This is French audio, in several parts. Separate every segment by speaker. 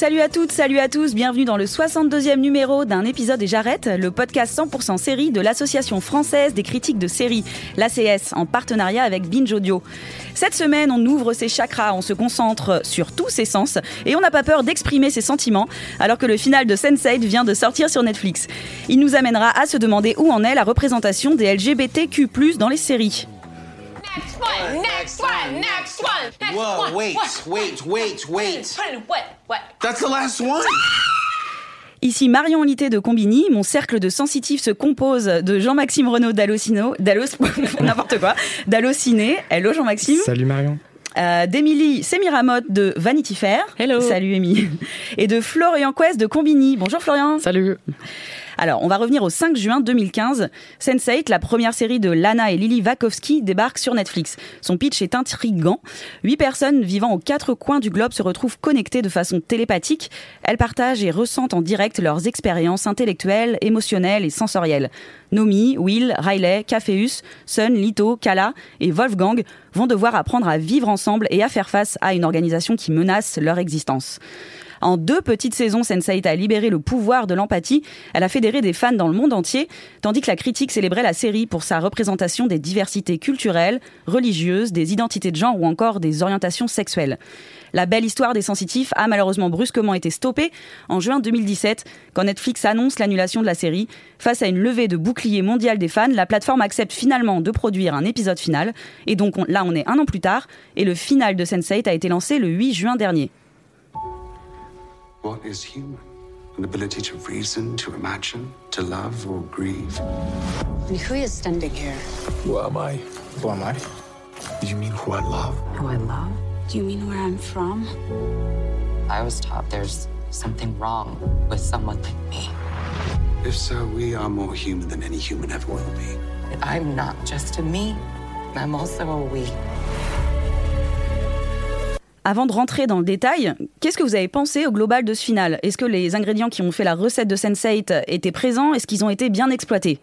Speaker 1: Salut à toutes, salut à tous, bienvenue dans le 62e numéro d'un épisode et j'arrête, le podcast 100% série de l'Association française des critiques de séries, l'ACS, en partenariat avec Binge Audio. Cette semaine, on ouvre ses chakras, on se concentre sur tous ses sens et on n'a pas peur d'exprimer ses sentiments alors que le final de Sense8 vient de sortir sur Netflix. Il nous amènera à se demander où en est la représentation des LGBTQ+, dans les séries.
Speaker 2: Next one, next one, next one, next
Speaker 3: Whoa,
Speaker 2: one.
Speaker 3: wait,
Speaker 2: what,
Speaker 3: wait, wait, wait.
Speaker 2: What, what, what?
Speaker 3: That's the last one.
Speaker 1: Ici Marion Olité de Combini, mon cercle de sensitifs se compose de Jean-Maxime Renaud d'Allocino, d'Allos, n'importe quoi, d'Allociné, hello Jean-Maxime,
Speaker 4: Salut Marion.
Speaker 1: euh, d'Émilie Semiramotte de Vanity Fair,
Speaker 5: Hello.
Speaker 1: salut Émilie, et de Florian Quest de Combini, bonjour Florian.
Speaker 5: Salut.
Speaker 1: Alors, on va revenir au 5 juin 2015. Sense8, la première série de Lana et Lily Wachowski, débarque sur Netflix. Son pitch est intrigant. Huit personnes vivant aux quatre coins du globe se retrouvent connectées de façon télépathique. Elles partagent et ressentent en direct leurs expériences intellectuelles, émotionnelles et sensorielles. Nomi, Will, Riley, Cafeus, Sun, Lito, Kala et Wolfgang vont devoir apprendre à vivre ensemble et à faire face à une organisation qui menace leur existence. En deux petites saisons, Sense8 a libéré le pouvoir de l'empathie. Elle a fédéré des fans dans le monde entier, tandis que la critique célébrait la série pour sa représentation des diversités culturelles, religieuses, des identités de genre ou encore des orientations sexuelles. La belle histoire des sensitifs a malheureusement brusquement été stoppée en juin 2017 quand Netflix annonce l'annulation de la série. Face à une levée de bouclier mondial des fans, la plateforme accepte finalement de produire un épisode final. Et donc on- là, on est un an plus tard et le final de Sense8 a été lancé le 8 juin dernier.
Speaker 6: What is human? An ability to reason, to imagine, to love or grieve.
Speaker 7: And who is standing here?
Speaker 3: Who am I? Who am I? Do you mean who I love?
Speaker 7: Who I love? Do you mean where I'm from?
Speaker 8: I was taught there's something wrong with someone like me.
Speaker 6: If so, we are more human than any human ever will be.
Speaker 8: I'm not just a me, I'm also a we.
Speaker 1: Avant de rentrer dans le détail, qu'est-ce que vous avez pensé au global de ce final? Est-ce que les ingrédients qui ont fait la recette de Sense8 étaient présents? Est-ce qu'ils ont été bien exploités?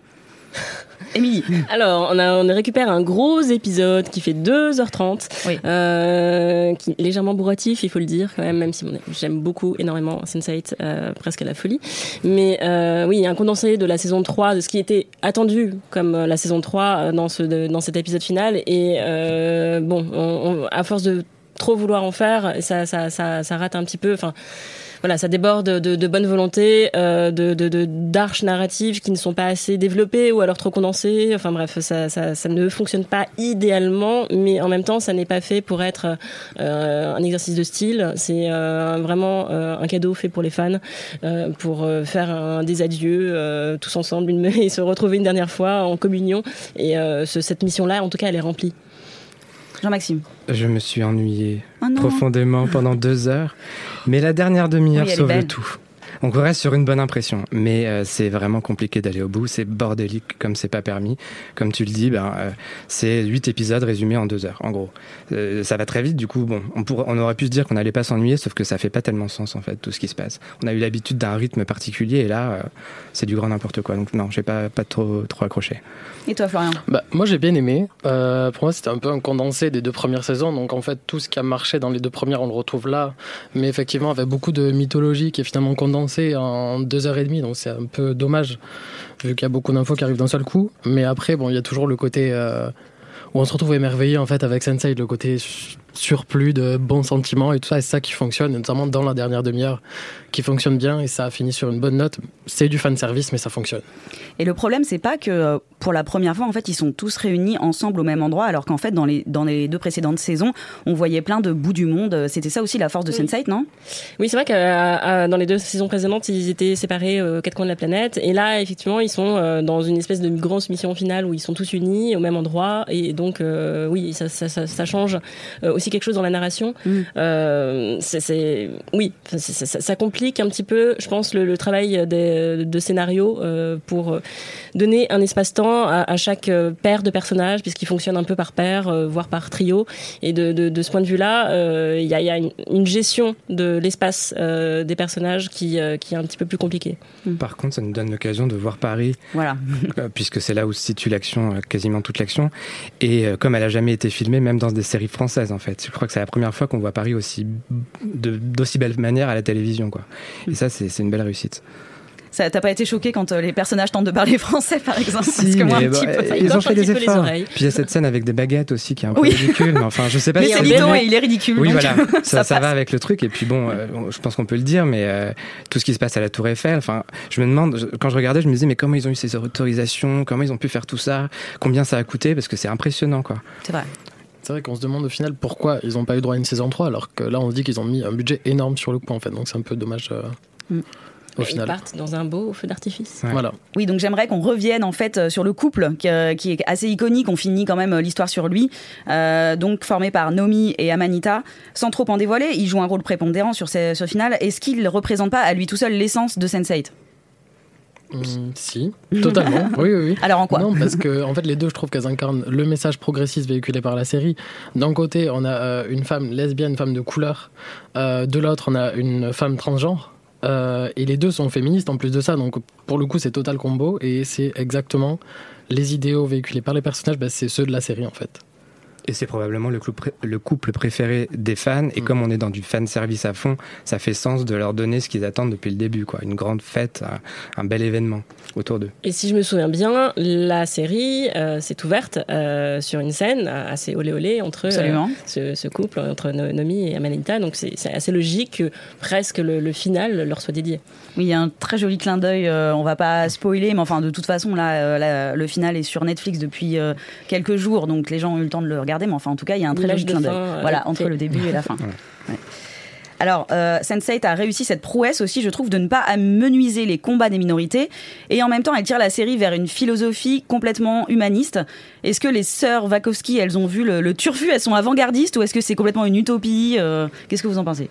Speaker 1: Émilie
Speaker 5: Alors, on, a, on récupère un gros épisode qui fait 2h30,
Speaker 1: Oui.
Speaker 5: euh, qui est légèrement bourratif, il faut le dire quand même, même si j'aime beaucoup énormément Sense8, euh, presque à la folie. Mais euh, oui, il y a un condensé de la saison 3, de ce qui était attendu comme euh, la saison 3 euh, dans, ce, de- dans cet épisode final. Et bon, on- on- à force de trop vouloir en faire, ça, ça, ça, rate un petit peu. Enfin, voilà, ça déborde de, de bonne volonté, euh, de, d'arches narratives qui ne sont pas assez développées ou alors trop condensées. Enfin bref, ça, ça, ça ne fonctionne pas idéalement, mais en même temps, ça n'est pas fait pour être euh, un exercice de style. C'est euh, vraiment un cadeau fait pour les fans, pour faire des adieux tous ensemble et se retrouver une dernière fois en communion. Et ce- cette mission-là, en tout cas, elle est remplie.
Speaker 1: Jean-Maxime.
Speaker 4: Je me suis ennuyé
Speaker 1: Oh
Speaker 4: profondément pendant deux heures, mais la dernière demi-heure
Speaker 1: Oui,
Speaker 4: sauve le tout. Donc on reste sur une bonne impression, mais euh, c'est vraiment compliqué d'aller au bout. C'est bordélique comme c'est pas permis. Comme tu le dis, ben, euh, c'est huit épisodes résumés en deux heures, en gros. Euh, ça va très vite, du coup, bon, on, aurait pu se dire qu'on n'allait pas s'ennuyer, sauf que ça fait pas tellement sens en fait tout ce qui se passe. On a eu l'habitude d'un rythme particulier et là, euh, c'est du grand n'importe quoi. Donc non, j'ai pas pas trop trop accroché.
Speaker 1: Et toi Florian?
Speaker 9: Bah, moi j'ai bien aimé. Euh, pour moi c'était un peu un condensé des deux premières saisons. Donc en fait tout ce qui a marché dans les deux premières on le retrouve là. Mais effectivement avec beaucoup de mythologie qui est finalement condensée en deux heures et demie. Donc c'est un peu dommage vu qu'il y a beaucoup d'infos qui arrivent d'un seul coup. Mais après bon il y a toujours le côté euh, où on se retrouve émerveillé en fait avec Sensei, le côté surplus de bons sentiments et tout ça. Et c'est ça qui fonctionne, notamment dans la dernière demi-heure qui fonctionne bien et ça a fini sur une bonne note. C'est du fan service mais ça fonctionne.
Speaker 1: Et le problème, c'est pas que euh, pour la première fois, en fait, ils sont tous réunis ensemble au même endroit, alors qu'en fait, dans les, dans les deux précédentes saisons, on voyait plein de bouts du monde. C'était ça aussi la force de
Speaker 5: Oui.
Speaker 1: Sense8, non?
Speaker 5: Oui, c'est vrai que euh, dans les deux saisons précédentes, ils étaient séparés euh, aux quatre coins de la planète. Et là, effectivement, ils sont euh, dans une espèce de grosse mission finale où ils sont tous unis au même endroit. Et donc, euh, oui, ça, ça, ça, ça change euh, aussi aussi quelque chose dans la narration.
Speaker 1: Mm.
Speaker 5: Euh, c'est, c'est- oui, enfin, c'est- c'est- ça, ça complique un petit peu, je pense, le, le travail des- de scénario euh, pour euh, donner un espace-temps à, à chaque paire de personnages, puisqu'ils fonctionnent un peu par paire, euh, voire par trio. Et de, de, de ce point de vue-là, euh, il y a, il y a une, une gestion de l'espace euh, des personnages qui, euh, qui est un petit peu plus compliquée.
Speaker 4: Par contre, ça nous donne l'occasion de voir Paris,
Speaker 1: Voilà.
Speaker 4: puisque c'est là où se situe l'action, quasiment toute l'action. Et euh, comme elle a jamais été filmée, même dans des séries françaises, en fait. Je crois que c'est la première fois qu'on voit Paris aussi de- d'aussi belle manière à la télévision, quoi. Et ça, c'est c'est une belle réussite.
Speaker 1: Ça, T'as pas été choqué quand euh, les personnages tentent de parler français, par exemple? Parce que moi, un petit peu.
Speaker 4: euh,
Speaker 5: Ça
Speaker 4: ils ont fait des efforts. Puis il y a cette scène avec des baguettes aussi qui est un peu
Speaker 1: Oui.
Speaker 4: ridicule. Mais enfin, je sais pas
Speaker 1: Mais
Speaker 4: si
Speaker 1: c'est et il est ridicule.
Speaker 4: Oui, voilà, ça, ça,
Speaker 1: passe.
Speaker 4: va avec le truc. Et puis bon, euh, je pense qu'on peut le dire, mais euh, tout ce qui se passe à la Tour Eiffel, enfin, je me demande, je- quand je regardais, je me disais, mais comment ils ont eu ces autorisations? Comment ils ont pu faire tout ça? Combien ça a coûté? Parce que c'est impressionnant, quoi.
Speaker 1: C'est vrai.
Speaker 9: C'est vrai qu'on se demande au final pourquoi ils n'ont pas eu droit à une saison 3, alors que là on se dit qu'ils ont mis un budget énorme sur le coup en fait, donc c'est un peu dommage euh,
Speaker 1: Mm.
Speaker 9: au
Speaker 5: Ils
Speaker 9: final.
Speaker 5: partent dans un beau feu d'artifice.
Speaker 4: Ouais.
Speaker 9: Voilà.
Speaker 1: Oui, donc j'aimerais qu'on revienne en fait euh, sur le couple qui, euh, qui est assez iconique. On finit quand même euh, l'histoire sur lui. Euh, donc formé par Nomi et Amanita. Sans trop en dévoiler, il joue un rôle prépondérant sur ce, ce final. Est-ce qu'il ne représente pas à lui tout seul l'essence de Sense8
Speaker 9: Mm, si, totalement. oui, oui, oui.
Speaker 1: Alors en quoi
Speaker 9: Non, parce que en fait, les deux, je trouve qu'elles incarnent le message progressiste véhiculé par la série. D'un côté, on a euh, une femme lesbienne, une femme de couleur. Euh, de l'autre, on a une femme transgenre. Euh, et les deux sont féministes en plus de ça. Donc, pour le coup, c'est total combo. Et c'est exactement les idéaux véhiculés par les personnages, bah, c'est ceux de la série en fait.
Speaker 4: Et c'est probablement le couple, pré- le couple préféré des fans. Et comme on est dans du fan service à fond, ça fait sens de leur donner ce qu'ils attendent depuis le début, quoi. Une grande fête, un, un bel événement autour d'eux.
Speaker 5: Et si je me souviens bien, la série euh, s'est ouverte euh, sur une scène assez olé olé entre euh, ce, ce couple, entre No- Nomi et Amanita. Donc c'est c'est assez logique que presque le, le final leur soit dédié.
Speaker 1: Oui, il y a un très joli clin d'œil. euh, on va pas spoiler, mais enfin, de toute façon, là, euh, là, le final est sur Netflix depuis euh, quelques jours, donc les gens ont eu le temps de le regarder. Mais enfin, en tout cas, il y a un très joli clin d'œil. Voilà, entre le début et la fin. Ouais. Alors, euh, Sense8 a réussi cette prouesse aussi, je trouve, de ne pas amenuiser les combats des minorités. Et en même temps, elle tire la série vers une philosophie complètement humaniste. Est-ce que les sœurs Wachowski, elles ont vu le, le turfu, elles sont avant-gardistes, ou est-ce que c'est complètement une utopie euh, Qu'est-ce que vous en pensez?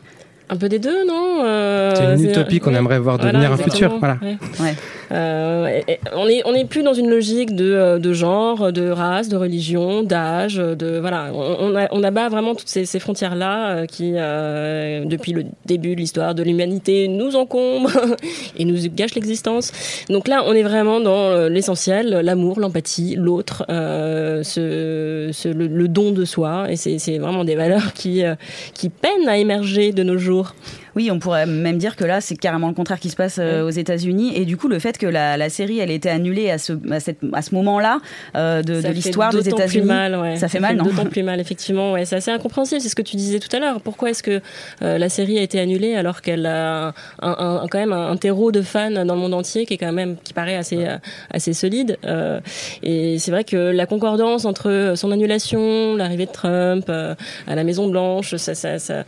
Speaker 5: Un peu des deux, non Euh,
Speaker 4: C'est une utopie qu'on aimerait voir
Speaker 5: Voilà,
Speaker 4: devenir un futur. Voilà.
Speaker 5: Ouais.
Speaker 1: Ouais.
Speaker 5: Euh, on est on est plus dans une logique de, euh, de genre, de race, de religion, d'âge, de voilà. On, on, a, on abat vraiment toutes ces, ces frontières là qui euh, depuis le début de l'histoire de l'humanité nous encombrent et nous gâchent l'existence. Donc là, on est vraiment dans euh, l'essentiel, l'amour, l'empathie, l'autre, euh, ce, ce- le, le don de soi. Et c'est vraiment des valeurs qui euh, qui peinent à émerger de nos jours.
Speaker 1: Oui, on pourrait même dire que là, c'est carrément le contraire qui se passe euh, aux États-Unis. Et du coup, le fait que la, la série, elle ait été annulée à ce, à cette- à ce moment-là euh, de, de l'histoire des
Speaker 5: d'autant plus
Speaker 1: États-Unis,
Speaker 5: mal, ouais.
Speaker 1: ça fait mal, non
Speaker 5: D'autant plus mal, effectivement. Ouais, c'est assez incompréhensible. C'est ce que tu disais tout à l'heure. Pourquoi est-ce que euh, la série a été annulée alors qu'elle a un, un- un- quand même un, terreau de fans dans le monde entier qui est quand même qui paraît assez euh, assez solide. Euh, et c'est vrai que la concordance entre son annulation, l'arrivée de Trump euh, à la Maison Blanche, ça ça ça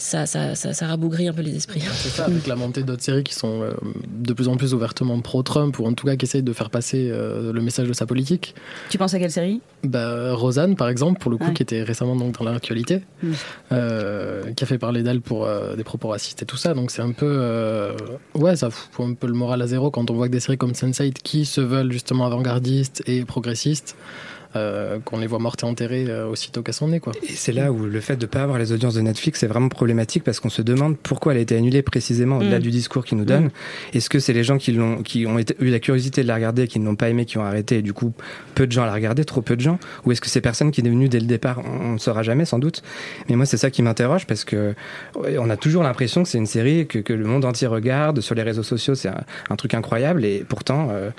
Speaker 5: ça, ça, ça, ça rabougrit un peu les esprits.
Speaker 9: C'est ça, avec la montée d'autres séries qui sont euh, de plus en plus ouvertement pro-Trump, ou en tout cas qui essayent de faire passer euh, le message de sa politique.
Speaker 1: Tu penses à quelle série?
Speaker 9: Bah, Rosanne, par exemple, pour le coup,
Speaker 1: Ouais.
Speaker 9: qui était récemment donc, dans l'actualité,
Speaker 1: Mm.
Speaker 9: euh, qui a fait parler d'elle pour euh, des propos racistes et tout ça. Donc c'est un peu. euh, ouais, ça fout un peu le moral à zéro quand on voit que des séries comme Sense8 qui se veulent justement avant-gardistes et progressistes. Euh, qu'on les voit mortes et enterrées euh, aussitôt qu'elles sont nées quoi.
Speaker 4: Et c'est là où le fait de ne pas avoir les audiences de Netflix est vraiment problématique parce qu'on se demande pourquoi elle a été annulée précisément au-delà
Speaker 1: Mm.
Speaker 4: du discours qu'ils nous donnent. Est-ce que c'est les gens qui, l'ont, qui ont été- eu la curiosité de la regarder, qui ne l'ont pas aimé, qui ont arrêté et du coup peu de gens la regarder, trop peu de gens? Ou est-ce que c'est personne qui est venu dès le départ On ne saura jamais sans doute? Mais moi c'est ça qui m'interroge parce que on a toujours l'impression que c'est une série que, que le monde entier regarde. Sur les réseaux sociaux c'est un, un truc incroyable et pourtant... euh,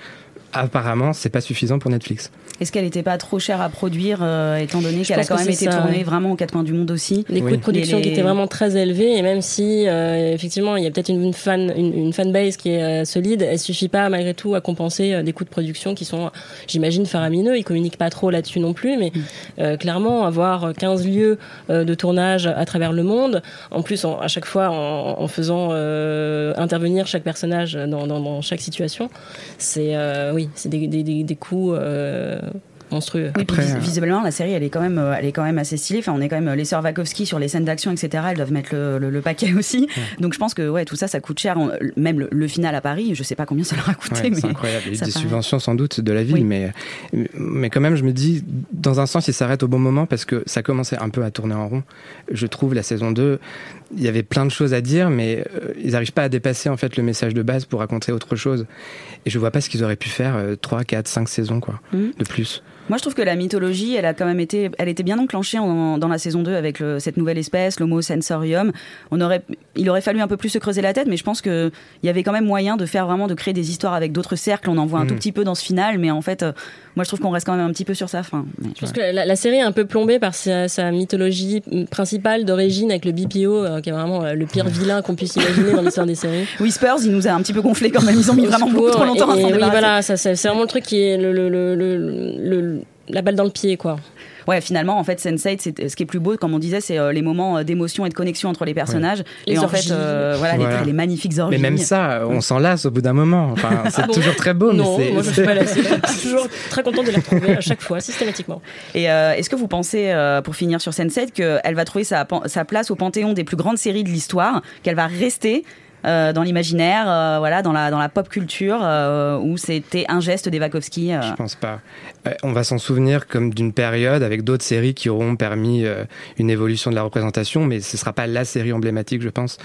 Speaker 4: Apparemment, c'est pas suffisant pour Netflix.
Speaker 1: Est-ce qu'elle n'était pas trop chère à produire, euh, étant donné qu'elle a quand
Speaker 5: que
Speaker 1: même été
Speaker 5: ça,
Speaker 1: tournée
Speaker 5: ouais.
Speaker 1: vraiment aux quatre coins du monde aussi
Speaker 5: Les coûts de production
Speaker 1: Les-
Speaker 5: qui étaient vraiment très élevés et même si euh, effectivement il y a peut-être une fan une, une fanbase qui est euh, solide, elle suffit pas malgré tout à compenser euh, des coûts de production qui sont j'imagine faramineux, ils communiquent pas trop là-dessus non plus mais euh, clairement avoir 15 lieux euh, de tournage à travers le monde, en plus en- à chaque fois en, en faisant euh, intervenir chaque personnage dans, dans, dans chaque situation, c'est euh, c'est des, des, coûts euh, monstrueux.
Speaker 1: Oui, puis
Speaker 4: Après,
Speaker 1: vis-
Speaker 4: euh,
Speaker 1: visiblement, la série, elle est quand même, euh, elle est quand même assez stylée. Enfin, on est quand même euh, les sœurs Wachowski sur les scènes d'action, etc. Elles doivent mettre le, le- le paquet aussi. Donc, je pense que ouais, tout ça, ça coûte cher. Même le, le final à Paris, je sais pas combien ça leur a coûté,
Speaker 4: Ouais, c'est incroyable. Il y a des
Speaker 1: paraît-
Speaker 4: subventions sans doute de la ville,
Speaker 1: Oui.
Speaker 4: mais, mais quand même, je me dis, dans un sens, il s'arrête au bon moment parce que ça commençait un peu à tourner en rond. Je trouve la saison 2, il y avait plein de choses à dire, mais euh, ils n'arrivent pas à dépasser en fait le message de base pour raconter autre chose. Et je vois pas ce qu'ils auraient pu faire euh, 3, 4, 5 saisons quoi,
Speaker 1: Mhm.
Speaker 4: de plus.
Speaker 1: Moi, je trouve que la mythologie, elle a quand même été, elle était bien enclenchée en- dans la saison 2 avec le- cette nouvelle espèce, l'Homo sensorium. On aurait, il aurait fallu un peu plus se creuser la tête, mais je pense que il y avait quand même moyen de faire vraiment, de créer des histoires avec d'autres cercles. On en voit un
Speaker 4: Mhm.
Speaker 1: tout petit peu dans ce final, mais en fait, euh, moi, je trouve qu'on reste quand même un petit peu sur sa fin. Mais,
Speaker 5: Je pense que la, la série est un peu plombée par sa, sa mythologie principale d'origine avec le BPO, euh, qui est vraiment euh, le pire vilain qu'on puisse imaginer dans l'histoire des séries.
Speaker 1: Whispers, il nous a un petit peu gonflé quand même. Ils ont mis vraiment beaucoup trop longtemps à
Speaker 5: Et
Speaker 1: s'en
Speaker 5: oui,
Speaker 1: débarrasser.
Speaker 5: voilà, c'est c'est vraiment le truc qui est le, le- le- le- le- la balle dans le pied, quoi.
Speaker 1: Ouais, finalement, en fait, Sense8, c'est ce qui est plus beau, comme on disait, c'est euh, les moments euh, d'émotion et de connexion entre les personnages. Et en
Speaker 5: orgies.
Speaker 1: fait, euh, voilà, les-
Speaker 4: Voilà.
Speaker 1: Les, magnifiques orgies.
Speaker 4: Mais même ça, on s'en lasse au bout d'un moment. Enfin, c'est
Speaker 5: Ah bon
Speaker 4: toujours très beau,
Speaker 5: non,
Speaker 4: mais c'est.
Speaker 5: moi je suis pas lassée. Je suis toujours très contente de les retrouver à chaque fois, systématiquement.
Speaker 1: Et euh, est-ce que vous pensez, euh, pour finir sur Sense8, qu'elle va trouver sa place au panthéon des plus grandes séries de l'histoire, qu'elle va rester euh, dans l'imaginaire, euh, voilà, dans la, dans la pop culture, euh, où c'était un geste euh,
Speaker 4: Je pense pas. On va s'en souvenir comme d'une période avec d'autres séries qui auront permis une évolution de la représentation, mais ce sera pas la série emblématique, je pense.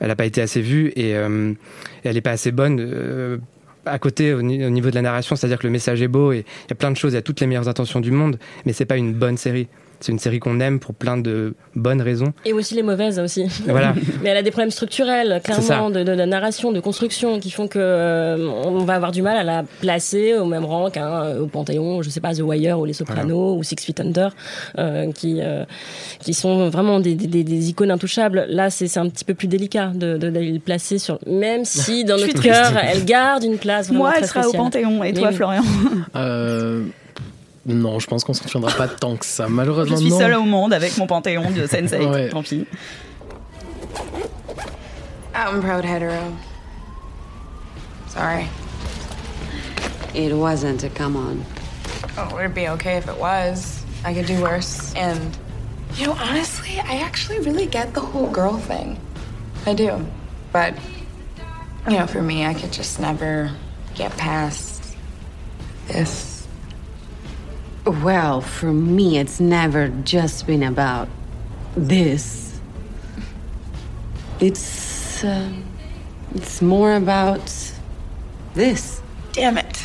Speaker 4: Elle n'a pas été assez vue et elle n'est pas assez bonne. à côté au niveau de la narration, c'est-à-dire que le message est beau et il y a plein de choses, il y a toutes les meilleures intentions du monde, mais c'est pas une bonne série. C'est une série qu'on aime pour plein de bonnes raisons.
Speaker 5: Et aussi les mauvaises aussi.
Speaker 4: Voilà.
Speaker 5: Mais elle a des problèmes structurels, clairement, de, de, de narration, de construction, qui font que euh, on va avoir du mal à la placer au même rang qu'un euh, au Panthéon, je sais pas, The Wire ou Les Sopranos ou Six Feet Under, euh, qui euh, qui sont vraiment des, des, des- des icônes intouchables. Là, c'est c'est un petit peu plus délicat de de- d'aller le placer sur, même si dans notre cœur, elle garde une place vraiment
Speaker 1: Moi,
Speaker 5: très
Speaker 1: elle sera au panthéon. Et toi. Florian?
Speaker 9: Euh, non, je pense qu'on s'en tiendra pas tant que ça. Malheureusement,
Speaker 1: Je suis
Speaker 9: non.
Speaker 1: seule au monde avec mon panthéon de Sense8.
Speaker 9: Ouais.
Speaker 1: Tant pis.
Speaker 7: I'm proud hetero. Sorry.
Speaker 10: It wasn't, come on.
Speaker 2: Oh, it'd be okay if it was. I could do worse. And, you know, honestly, I actually really get the whole girl thing. I do. But, you know, for me, I could just never get past this.
Speaker 10: Well, for me, it's never just been about this. It's, uh, it's more about this.
Speaker 2: Damn it.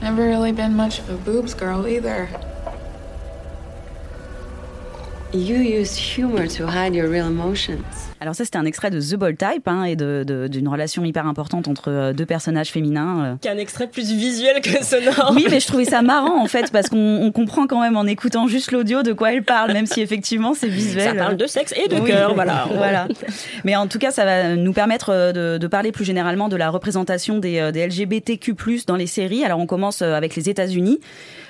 Speaker 2: Never really been much of a boobs girl either.
Speaker 10: You use humor to hide your real emotions.
Speaker 1: Alors ça, c'était un extrait de The Bold Type hein, et de- de- d'une relation hyper importante entre euh, deux personnages féminins. euh.
Speaker 5: Qui est un extrait plus visuel que sonore.
Speaker 1: Oui, mais je trouvais ça marrant en fait parce qu'on on comprend quand même en écoutant juste l'audio de quoi elle parle, même si effectivement c'est visuel.
Speaker 5: Ça parle de sexe et de
Speaker 1: Oui.
Speaker 5: cœur, voilà.
Speaker 1: voilà. Mais en tout cas, ça va nous permettre euh, de, de parler plus généralement de la représentation des, des LGBTQ+ dans les séries. Alors on commence avec les États-Unis.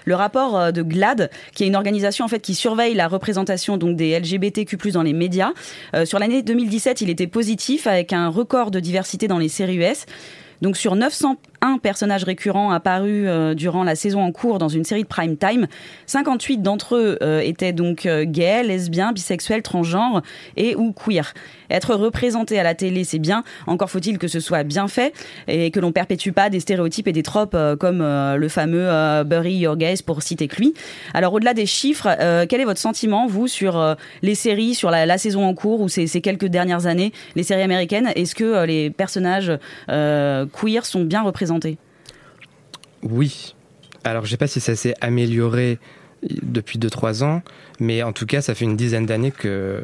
Speaker 1: Le rapport de GLAD, qui est une organisation en fait qui surveille la représentation donc des LGBTQ+ dans les médias, euh, sur l'année 2017, il était positif avec un record de diversité dans les séries US. Donc sur 901 personnages récurrents apparus euh, durant la saison en cours dans une série de prime time, 58 d'entre eux euh, étaient donc euh, gays, lesbiens, bisexuels, transgenres et ou queer. Être représenté à la télé, c'est bien. Encore faut-il que ce soit bien fait et que l'on perpétue pas des stéréotypes et des tropes comme le fameux Bury Your Gays pour citer que lui. Alors au-delà des chiffres, quel est votre sentiment vous sur les séries, sur la, saison en cours ou ces, ces quelques dernières années, les séries américaines? Est-ce que les personnages queer sont bien représentés?
Speaker 4: Oui. Alors, je sais pas si ça s'est amélioré depuis 2-3 ans, mais en tout cas, ça fait une dizaine d'années qu'il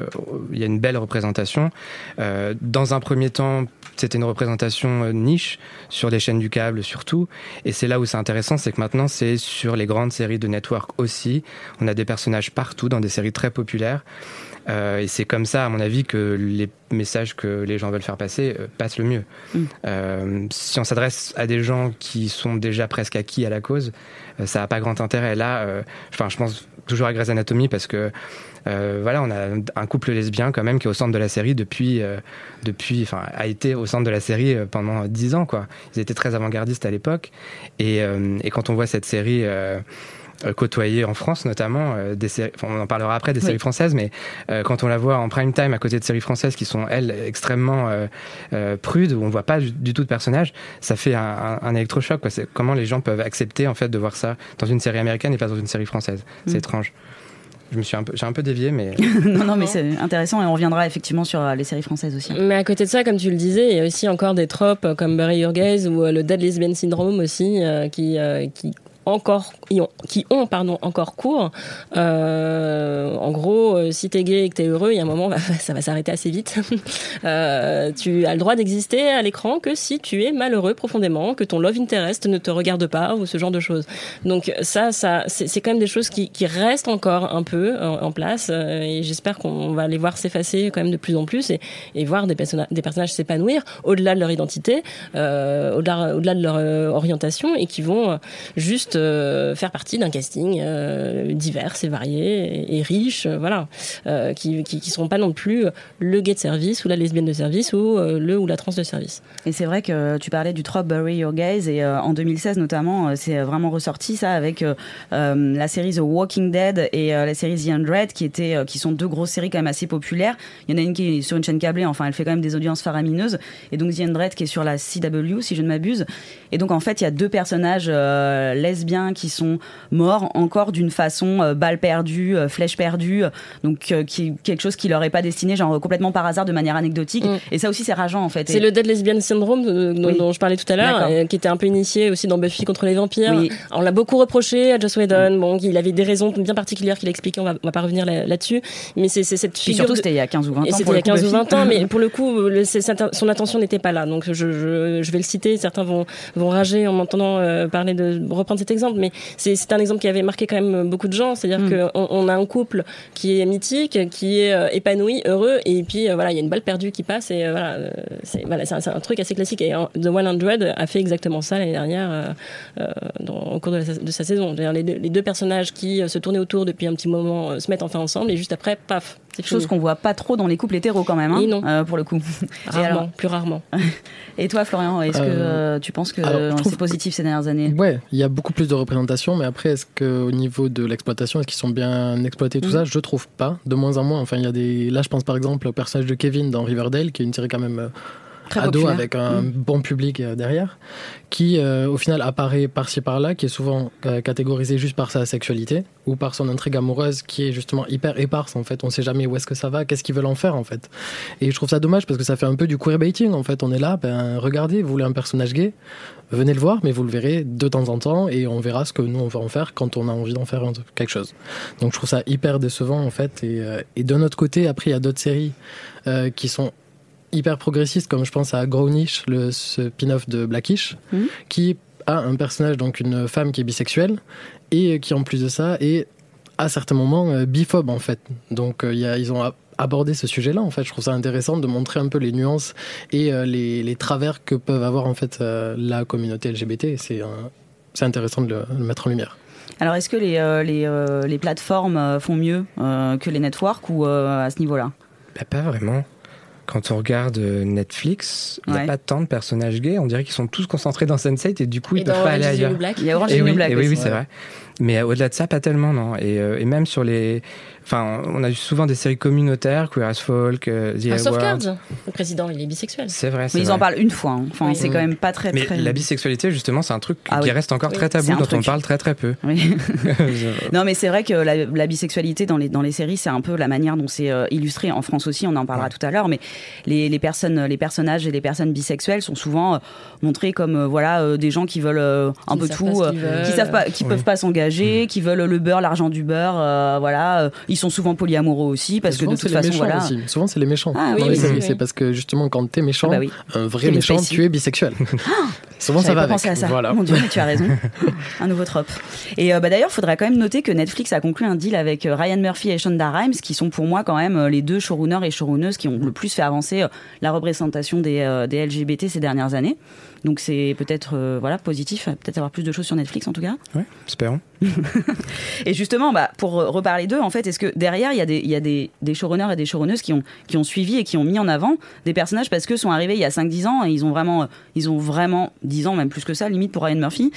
Speaker 4: y a une belle représentation. Euh, dans un premier temps, c'était une représentation euh, niche sur les chaînes du câble surtout, et c'est là où c'est intéressant, c'est que maintenant c'est sur les grandes séries de network aussi. On a des personnages partout dans des séries très populaires. Euh, et c'est comme ça, à mon avis, que les messages que les gens veulent faire passer euh, passent le mieux.
Speaker 1: Mm.
Speaker 4: Euh, si on s'adresse à des gens qui sont déjà presque acquis à la cause, ça n'a pas grand intérêt. Là, enfin, je pense toujours à Grey's Anatomy parce que voilà, on a un couple lesbien quand même qui est au centre de la série depuis, depuis, enfin, a été au centre de la série pendant dix ans quoi. Ils étaient très avant-gardistes à l'époque et, et quand on voit cette série. Euh, côtoyer en France notamment des séries, on en parlera après des séries françaises, mais quand on la voit en prime time à côté de séries françaises qui sont elles extrêmement prudes où on voit pas du, tout de personnages, ça fait un, un électrochoc. Quoi. Comment les gens peuvent accepter en fait de voir ça dans une série américaine et pas dans une série française C'est mm. étrange. Je me suis un peu, j'ai un peu dévié, mais
Speaker 1: non, non, mais c'est intéressant et on reviendra effectivement sur euh, les séries françaises aussi.
Speaker 5: Mais à côté de ça, comme tu le disais, il y a aussi encore des tropes comme Bury Your Gaze ou euh, le Dead Lesbian Syndrome aussi, euh, qui, qui encore qui ont pardon encore cours. Euh, en gros, euh, si t'es gay et que t'es heureux, il y a un moment, ça va s'arrêter assez vite. euh, tu as le droit d'exister à l'écran que si tu es malheureux profondément, que ton love interest ne te regarde pas ou ce genre de choses. Donc ça, ça, c'est quand même des choses qui, restent encore un peu en, place et j'espère qu'on va les voir s'effacer quand même de plus en plus et, voir des, personnages s'épanouir au-delà de leur identité, au-delà de leur orientation et qui vont juste faire partie d'un casting euh, divers et varié et, riche, euh, voilà, euh, qui, qui, qui seront pas non plus le gay de service ou la lesbienne de service ou le ou la trans de service.
Speaker 1: Et c'est vrai que tu parlais du trop Bury Your Gaze et en 2016 notamment, c'est vraiment ressorti ça avec la série The Walking Dead et la série The Undread qui étaient qui sont deux grosses séries quand même assez populaires. Il y en a une qui est sur une chaîne câblée, enfin elle fait quand même des audiences faramineuses et donc The Undread qui est sur la CW si je ne m'abuse. Et donc en fait il y a deux personnages lesbiens qui sont morts encore d'une façon euh, balle perdue, euh, flèche perdue, donc euh, qui quelque chose qui leur est pas destiné, genre complètement par hasard, de manière anecdotique. Mm. Et ça aussi, c'est rageant en fait.
Speaker 5: C'est le Dead Lesbian Syndrome dont, je parlais tout à l'heure, qui était un peu initié aussi dans Buffy contre les vampires. On l'a beaucoup reproché à Joss Whedon. Mm. Bon, il avait des raisons bien particulières qu'il a expliqué. On va, va pas revenir là-dessus, mais c'est cette figure.
Speaker 1: Et surtout, c'était il y a 15 ou 20 ans.
Speaker 5: C'était il y a 15 ou 20 ans, mais pour le coup, son attention n'était pas là. Donc je, je, je, vais le citer. Certains vont vont rager en m'entendant parler de reprendre cet exemple, mais c'est un exemple qui avait marqué quand même beaucoup de gens. C'est-à-dire mm. qu'on on a un couple qui est mythique, qui est euh, épanoui, heureux, et puis euh, voilà, il y a une balle perdue qui passe, et euh, voilà, c'est voilà, un, un, truc assez classique. Et The 100 a fait exactement ça l'année dernière dans, au cours de, de sa saison. Les, les, deux personnages qui se tournaient autour depuis un petit moment se mettent enfin ensemble, et juste après, paf,
Speaker 1: Chose qu'on voit pas trop dans les couples hétéros quand même, hein,
Speaker 5: non.
Speaker 1: Euh, pour le coup.
Speaker 5: Rarement, plus rarement.
Speaker 1: Et toi, Florian, est-ce que euh, euh, tu penses que c'est positif ces dernières années?
Speaker 9: Ouais, il y a beaucoup plus de représentation, mais après, est-ce qu'au niveau de l'exploitation, est-ce qu'ils sont bien exploités, tout mm. ça? Je trouve pas, de moins en moins. Enfin, il y a des. Là, je pense par exemple au personnage de Kevin dans Riverdale, qui est une série quand même Très ado avec un mm. bon public euh, derrière, qui euh, au final apparaît par-ci par-là, qui est souvent euh, catégorisé juste par sa sexualité ou par son intrigue amoureuse qui est justement hyper éparse en fait. On sait jamais où est-ce que ça va, qu'est-ce qu'ils veulent en faire en fait. Et je trouve ça dommage parce que ça fait un peu du queerbaiting en fait. On est là, ben regardez, vous voulez un personnage gay, venez le voir, mais vous le verrez de temps en temps et on verra ce que nous on va en faire quand on a envie d'en faire quelque chose. Donc je trouve ça hyper décevant en fait. Et, et de notre côté, après il y a d'autres séries qui sont hyper progressiste, comme je pense à Grownish, le spin-off de Blackish, mhm. qui a un personnage, donc une femme qui est bisexuelle, et qui en plus de ça est à certains moments euh, biphobe en fait. Donc euh, y a, ils ont abordé ce sujet-là en fait. Je trouve ça intéressant de montrer un peu les nuances et euh, les, les, travers que peuvent avoir en fait la communauté LGBT. C'est intéressant de le, mettre en lumière.
Speaker 1: Alors, est-ce que les, les, les, plateformes font mieux que les networks ou à ce niveau-là?
Speaker 4: Bah, Pas vraiment quand on regarde euh, Netflix, il n'y a pas tant de personnages gays. On dirait qu'ils sont tous concentrés dans Sense8 et du coup, ils peuvent pas aller ailleurs.
Speaker 1: Il y a Orange et
Speaker 4: oui,
Speaker 1: Black.
Speaker 4: Et oui, oui, c'est vrai. Mais au-delà de ça, pas tellement, non. Et, euh, et même sur les, Enfin, on a souvent des séries communautaires, Queer as Folk, euh, The
Speaker 5: Cards, le président, il est bisexuel.
Speaker 4: C'est vrai.
Speaker 1: Mais ils en parlent une fois. Hein. Enfin, c'est quand même pas très.
Speaker 4: Mais
Speaker 1: très...
Speaker 4: la bisexualité, justement, c'est un truc ah qui reste encore très tabou, dont on parle très très peu.
Speaker 1: Oui. non, mais c'est vrai que la, bisexualité dans les dans les séries, c'est un peu la manière dont c'est euh, illustré en France aussi. On en parlera tout à l'heure, mais les, les personnes, les personnages et les personnes bisexuelles sont souvent euh, montrés comme euh, voilà des gens qui veulent un peu tout, qui savent pas, qui peuvent pas s'engager, qui veulent le beurre, l'argent du beurre, voilà. ils sont souvent polyamoureux aussi parce que de toute façon voilà.
Speaker 9: Aussi. Souvent c'est les méchants.
Speaker 1: Ah,
Speaker 9: oui, c'est parce que justement quand t'es méchant, ah bah un vrai méchant, tu es bisexuel.
Speaker 1: Ah, souvent ça va pas pensé à ça. Voilà. Mon Dieu, tu as raison. un nouveau trope. Et euh, bah, d'ailleurs, faudrait quand même noter que Netflix a conclu un deal avec euh, Ryan Murphy et Shonda Rhimes, qui sont pour moi quand même euh, les deux showrunners et showrunneuses qui ont le plus fait avancer la représentation des, des LGBT ces dernières années. Donc c'est peut-être euh, voilà positif, peut-être avoir plus de choses sur Netflix en tout cas.
Speaker 4: Oui, espérons.
Speaker 1: et justement, bah, pour reparler d'eux, en fait, est-ce que derrière il y a des, il y a des, des showrunners et des showrunneuses qui ont, qui ont suivi et qui ont mis en avant des personnages parce que sont arrivés il y a 5-10 ans et ils ont vraiment, ils ont vraiment 10 ans, même plus que ça, limite pour Ryan Murphy.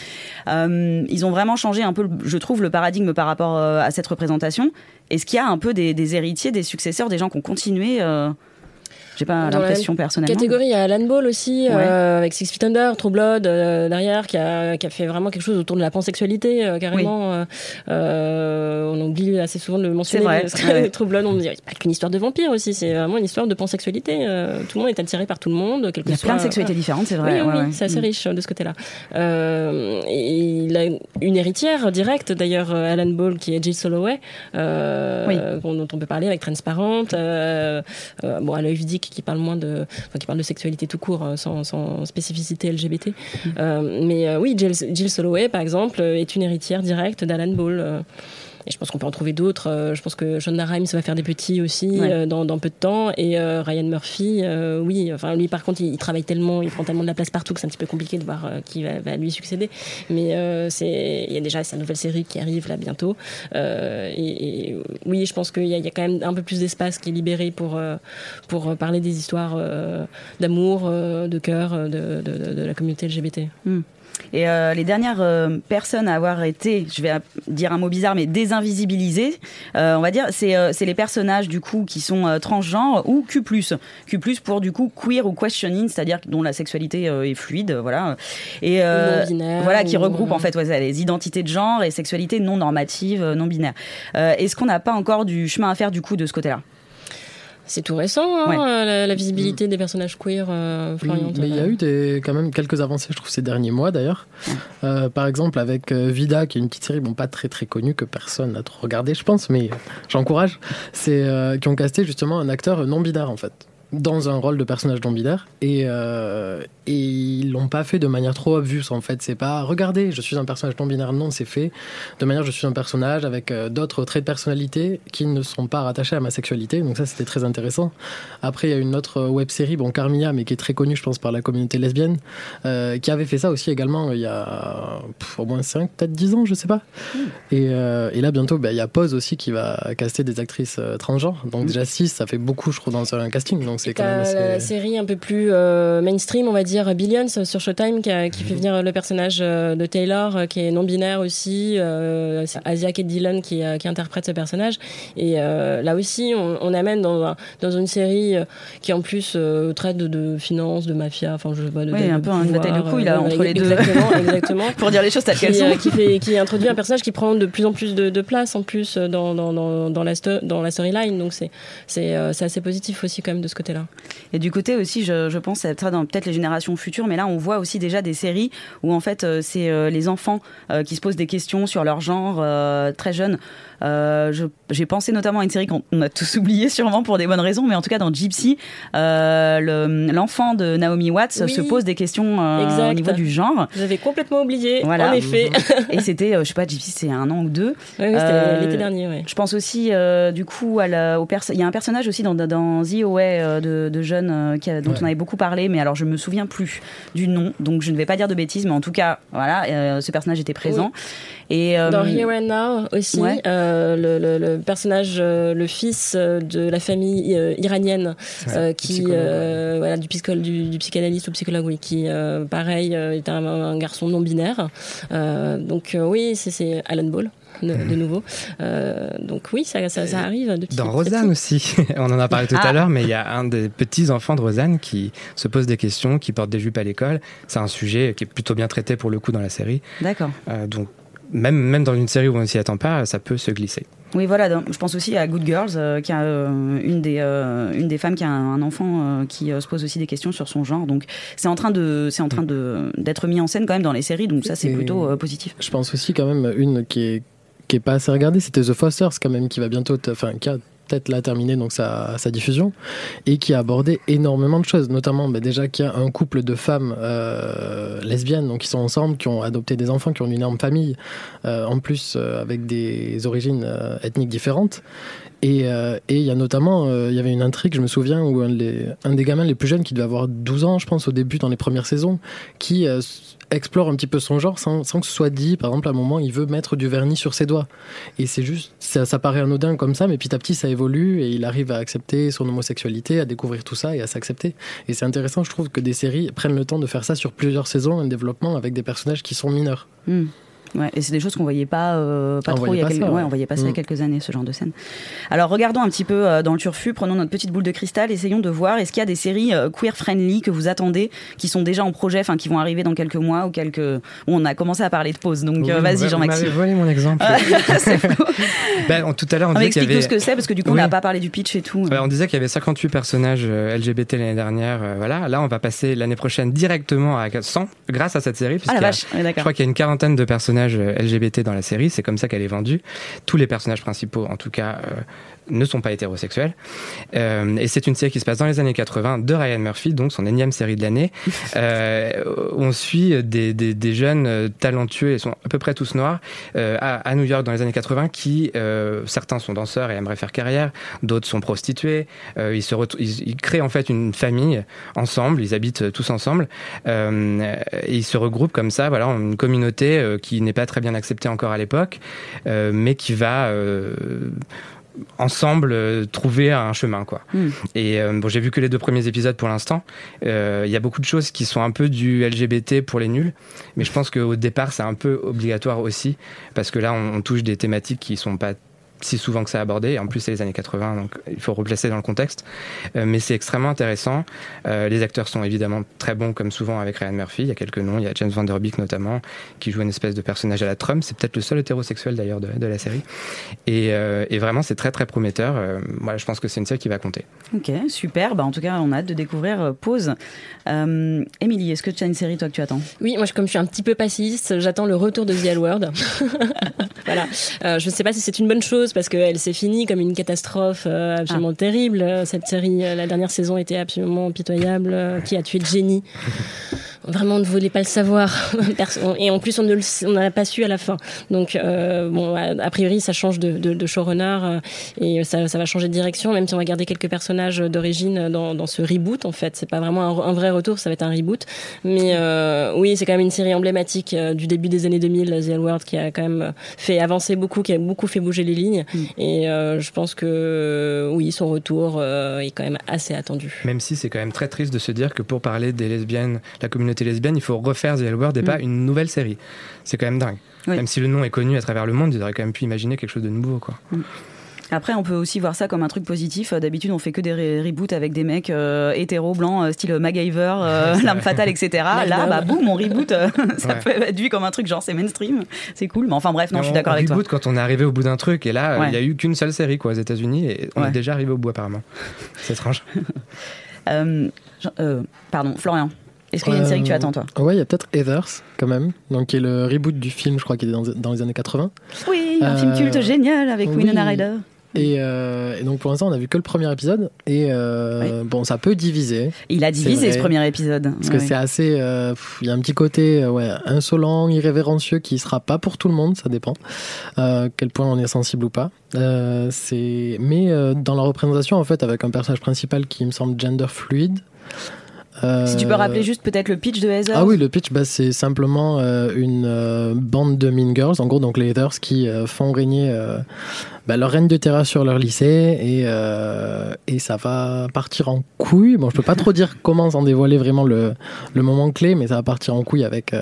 Speaker 1: Euh, ils ont vraiment changé un peu, je trouve, le paradigme par rapport à cette représentation. Est-ce qu'il y a un peu des, des, héritiers, des successeurs, des gens qui ont continué j'ai pas l'impression personnellement.
Speaker 5: Catégorie, il y a Alan Ball aussi, euh, avec Six Feet Under, True Blood euh, derrière, qui a, qui a fait vraiment quelque chose autour de la pansexualité, euh, carrément. on oublie assez souvent de le mentionner. Vrai. True Blood, on dit, c'est pas qu'une histoire de vampire aussi, c'est vraiment une histoire de pansexualité. tout le monde est attiré par tout le monde.
Speaker 1: il y a plein de sexualités différentes, c'est vrai.
Speaker 5: Oui, oui, c'est assez mm. riche de ce côté-là. il a une héritière directe, d'ailleurs, Alan Ball, qui est Jill Soloway, dont on peut parler avec Transparente. bon, à qui parle moins de, qui parle de sexualité tout court, euh, sans, spécificité LGBT. Euh, mais euh, oui, Jill, Soloway, par exemple, est une héritière directe d'Alan Ball. Et je pense qu'on peut en trouver d'autres. Euh, je pense que Shonda Rhimes va faire des petits aussi euh, dans, dans, peu de temps. Et euh, Ryan Murphy, oui. Enfin, lui, par contre, il, travaille tellement, il prend tellement de la place partout que c'est un petit peu compliqué de voir qui va, va, lui succéder. Mais c'est, il y a déjà sa nouvelle série qui arrive là bientôt. Et, oui, je pense qu'il y, y, a quand même un peu plus d'espace qui est libéré pour, pour parler des histoires d'amour, de cœur de, de, de, la communauté LGBT.
Speaker 1: Hmm. Et euh, les dernières euh, personnes à avoir été, je vais dire un mot bizarre, mais désinvisibilisées, euh, on va dire, c'est les personnages du coup qui sont transgenres ou Q+. Q+, pour du coup queer ou questioning, c'est-à-dire dont la sexualité est fluide, voilà. Et voilà, qui regroupe en fait ouais, les identités de genre et sexualité non normative, non binaire. Est-ce qu'on n'a pas encore du chemin à faire du coup de ce côté-là?
Speaker 5: C'est tout récent, hein, la, visibilité des personnages queer euh,
Speaker 9: Mais il y a eu des, quand même quelques avancées, je trouve, ces derniers mois d'ailleurs. Euh, par exemple, avec euh, Vida, qui est une petite série, bon, pas très très connue, que personne n'a trop regardé, je pense, mais j'encourage. C'est qui ont casté justement un acteur non binaire en fait dans un rôle de personnage non binaire et, euh, et ils l'ont pas fait de manière trop obvious en fait. C'est pas regardez je suis un personnage non binaire non c'est fait. De manière je suis un personnage avec euh, d'autres traits de personnalité qui ne sont pas rattachés à ma sexualité. Donc ça c'était très intéressant. Après il y a une autre web série bon Carmilla mais qui est très connue je pense par la communauté lesbienne euh, qui avait fait ça aussi également il y a au moins 5 peut-être 10 ans je sais pas. Hmm. et, et, là bientôt bah, il y a Pose aussi qui va caster des actrices transgenres. Donc hmm. déjà 6 ça fait beaucoup je trouve dans un casting. Donc c'est quand même assez...
Speaker 5: la série un peu plus euh, mainstream, on va dire Billions sur Showtime, qui, qui fait mhm. venir le personnage euh, de Taylor, euh, qui est non binaire aussi, euh, Asia Kate Dillon qui, qui, interprète ce personnage. Et là aussi, on, on, amène dans, dans une série qui en plus traite de, de finances, de mafia, enfin je sais pas, de,
Speaker 1: oui, un peu une bataille de couilles là entre les
Speaker 5: deux. Exactement, exactement.
Speaker 1: Pour dire les choses telles qu'elles sont.
Speaker 5: Qui, fait, qui introduit un personnage qui prend de plus en plus de, de place en plus dans, dans, dans, dans la, dans la storyline. Donc c'est c'est assez positif aussi quand même de ce côté
Speaker 1: Et du côté aussi, je, je pense, ça dans peut-être les générations futures, mais là, on voit aussi déjà des séries où en fait, euh, c'est euh, les enfants euh, qui se posent des questions sur leur genre très jeunes. Euh, j'ai pensé notamment à une série qu'on a tous oublié sûrement pour des bonnes raisons, mais en tout cas dans Gypsy, euh, l'enfant de Naomi Watts se pose des questions euh, au niveau du genre.
Speaker 5: J'avais complètement oublié, voilà. en effet.
Speaker 1: Et c'était, je sais pas, Gypsy, c'est un an ou deux.
Speaker 5: Oui, c'était l'été dernier. Ouais.
Speaker 1: Je pense aussi, du coup, à la, au il y a un personnage aussi dans, dans The Away de, de jeunes dont on avait beaucoup parlé, mais alors je me souviens plus du nom, donc je ne vais pas dire de bêtises, mais en tout cas, voilà, ce personnage était présent.
Speaker 5: Et, dans Here and Now aussi. Euh, le, le, personnage, euh, le fils euh, de la famille iranienne, qui, voilà, du, du, du, psychanalyste ou psychologue, oui, qui, pareil, est un, garçon non binaire. donc oui, c'est Alan Ball. De, nouveau. donc oui, ça, ça, arrive. Depuis
Speaker 4: Dans Rosanne aussi, on en a parlé tout à ah. l'heure, mais il y a un des petits enfants de Rosanne qui se pose des questions, qui porte des jupes à l'école. C'est un sujet qui est plutôt bien traité pour le coup dans la série.
Speaker 1: D'accord.
Speaker 4: donc même, même dans une série où on ne s'y attend pas, ça peut se glisser.
Speaker 1: Oui, voilà. Je pense aussi à Good Girls, euh, qui a euh, une des euh, une des femmes qui a un, enfant qui se pose aussi des questions sur son genre. Donc c'est en train de c'est en train de d'être mis en scène quand même dans les séries. Donc ça c'est plutôt positif.
Speaker 9: Je pense aussi quand même une qui est qui est pas assez regardée, c'était The Fosters quand même qui va bientôt, enfin qui a peut-être là terminé donc sa, diffusion et qui a abordé énormément de choses, notamment bah, déjà qu'il y a un couple de femmes euh, lesbiennes donc qui sont ensemble, qui ont adopté des enfants, qui ont une énorme famille, euh, en plus euh, avec des origines ethniques différentes. Et il y a notamment, il y avait une intrigue, je me souviens, où un, un, des gamins les plus jeunes, qui devait avoir 12 ans, je pense, au début, dans les premières saisons, qui explore un petit peu son genre sans, que ce soit dit. Par exemple, à un moment, il veut mettre du vernis sur ses doigts. Et c'est juste, ça, ça paraît anodin comme ça, mais petit à petit, ça évolue et il arrive à accepter son homosexualité, à découvrir tout ça et à s'accepter. Et c'est intéressant, je trouve, que des séries prennent le temps de faire ça sur plusieurs saisons, un développement avec des personnages qui sont mineurs.
Speaker 1: Hmm. Ouais, et c'est des choses qu'on voyait pas, euh, pas
Speaker 9: On
Speaker 1: trop.
Speaker 9: voyait
Speaker 1: il y a
Speaker 9: pas
Speaker 1: quelques...
Speaker 9: ça,
Speaker 1: ouais,
Speaker 9: ouais.
Speaker 1: on voyait pas ça il y a
Speaker 9: Mm.
Speaker 1: quelques années, ce genre de scène. Alors regardons un petit peu euh, dans le turfu, prenons notre petite boule de cristal, essayons de voir est-ce qu'il y a des séries euh, queer friendly que vous attendez, qui sont déjà en projet, enfin qui vont arriver dans quelques mois ou quelques. où on a commencé à parler de pause. Donc euh,
Speaker 4: Oui,
Speaker 1: vas-y
Speaker 4: vous
Speaker 1: Jean-Maxime.
Speaker 4: m'avez volé mon exemple. Ben, on- tout à l'heure, on
Speaker 1: On
Speaker 4: disait qu'il y
Speaker 1: explique
Speaker 4: avait...
Speaker 1: tout ce que c'est parce que du coup on n'a pas parlé du pitch et tout.
Speaker 4: On disait qu'il y avait 58 personnages euh, LGBT l'année dernière. euh, voilà, là, on va passer l'année prochaine directement à 100 grâce à cette série.
Speaker 1: Ah la
Speaker 4: puisqu'il y a-
Speaker 1: vache, ouais,
Speaker 4: Je crois qu'il y a une quarantaine de personnages euh, LGBT dans la série. C'est comme ça qu'elle est vendue. Tous les personnages principaux, en tout cas, euh, ne sont pas hétérosexuels. Euh, et c'est une série qui se passe dans les années 80 de Ryan Murphy, donc son énième série de l'année. euh, on suit des, des, des jeunes talentueux, ils sont à peu près tous noirs, euh, à, à New York dans les années 80, qui, certains sont danseurs et aimeraient faire carrière, d'autres sont prostituées. Euh, ils, se ils, ils créent en fait une famille ensemble, ils habitent tous ensemble, et ils se regroupent comme ça, voilà, une communauté qui n'est pas très bien acceptée encore à l'époque, mais qui va ensemble euh, trouver un chemin quoi.
Speaker 1: Hmm.
Speaker 4: Et euh, bon, j'ai vu que les deux premiers épisodes pour l'instant. Euh, Il y a beaucoup de choses qui sont un peu du LGBT pour les nuls, mais je pense qu'au départ c'est un peu obligatoire aussi parce que là on, on touche des thématiques qui sont pas si souvent que ça abordé. En plus, c'est les années 80, donc il faut replacer dans le contexte. Euh, mais c'est extrêmement intéressant. Euh, les acteurs sont évidemment très bons, comme souvent avec Ryan Murphy. Il y a quelques noms. Il y a James Van Der Beek notamment, qui joue une espèce de personnage à la Trump. C'est peut-être le seul hétérosexuel d'ailleurs de, de la série. Et, euh, et vraiment, c'est très très prometteur. Euh, voilà, je pense que c'est une série qui va compter.
Speaker 1: Ok, super. Bah, en tout cas, on a hâte de découvrir euh, Pause. Euh, Émilie, est-ce que tu as une série toi que tu attends?
Speaker 5: Oui, moi, comme je suis un petit peu passiste, j'attends le retour de The L Word. voilà. Euh, je ne sais pas si c'est une bonne chose parce qu'elle s'est finie comme une catastrophe euh, absolument terrible. Euh, Cette série, euh, la dernière saison était absolument pitoyable. euh, qui a tué Jenny Vraiment, on ne voulait pas le savoir. Et en plus, on ne n'a pas su à la fin. Donc, euh, bon, a, a priori, ça change de, de, de showrunner euh, et ça, ça va changer de direction, même si on va garder quelques personnages d'origine dans, dans ce reboot. En fait, c'est pas vraiment un, un vrai retour, ça va être un reboot. Mais euh, oui, c'est quand même une série emblématique du début des années 2000, The L World, qui a quand même fait avancer beaucoup, qui a beaucoup fait bouger les lignes. Et euh, je pense que oui, son retour euh, est quand même assez attendu.
Speaker 4: Même si c'est quand même très triste de se dire que pour parler des lesbiennes, la communauté lesbienne, il faut refaire The L Word et
Speaker 1: Mm.
Speaker 4: pas une nouvelle série. C'est quand même dingue.
Speaker 1: Oui.
Speaker 4: Même si le nom est connu à travers le monde, ils auraient quand même pu imaginer quelque chose de nouveau. Quoi.
Speaker 1: Après, on peut aussi voir ça comme un truc positif. Euh, D'habitude, on fait que des re- reboots avec des mecs euh, hétéros, blancs, euh, style MacGyver, euh, L'arme fatale, etc. Là, bah boum, on reboot. ça
Speaker 4: Ouais.
Speaker 1: peut être vu comme un truc genre c'est mainstream. C'est cool. Mais enfin bref, non,
Speaker 4: Mais
Speaker 1: je suis
Speaker 4: on-
Speaker 1: d'accord
Speaker 4: on
Speaker 1: avec toi.
Speaker 4: reboot quand on est arrivé au bout d'un truc, et là, euh,
Speaker 1: Ouais.
Speaker 4: il y a eu qu'une seule série quoi, aux États-Unis, et on
Speaker 1: Ouais.
Speaker 4: est déjà arrivé au bout apparemment. C'est étrange.
Speaker 1: Pardon, Florian. Est-ce qu'il y a une série que tu
Speaker 9: Euh,
Speaker 1: attends, toi?
Speaker 9: Ouais, il y a peut-être Heathers, quand même, donc qui est le reboot du film, je crois, qui est dans, dans les années 80.
Speaker 1: Oui, un film
Speaker 9: Euh,
Speaker 1: culte génial avec
Speaker 9: oui.
Speaker 1: Winona Ryder.
Speaker 9: Et, euh, et donc pour l'instant, on a vu que le premier épisode. Et euh, bon, ça peut diviser.
Speaker 1: Il a divisé ce premier épisode.
Speaker 9: Parce que c'est assez. euh, Il y a un petit côté ouais, insolent, irrévérencieux qui sera pas pour tout le monde, ça dépend. Quel point on est sensible ou pas. Mais dans la représentation, en fait, avec un personnage principal qui me semble gender fluide. Euh,
Speaker 1: Si tu peux rappeler juste peut-être le pitch de Heather.
Speaker 9: Ah oui, le pitch, bah, c'est simplement euh, une euh, bande de mean girls, en gros, donc les Heathers qui font régner bah, leur règne de terreur sur leur lycée et, et ça va partir en couille. Bon, je peux pas trop dire comment sans dévoiler vraiment le, le moment clé, mais ça va partir en couille avec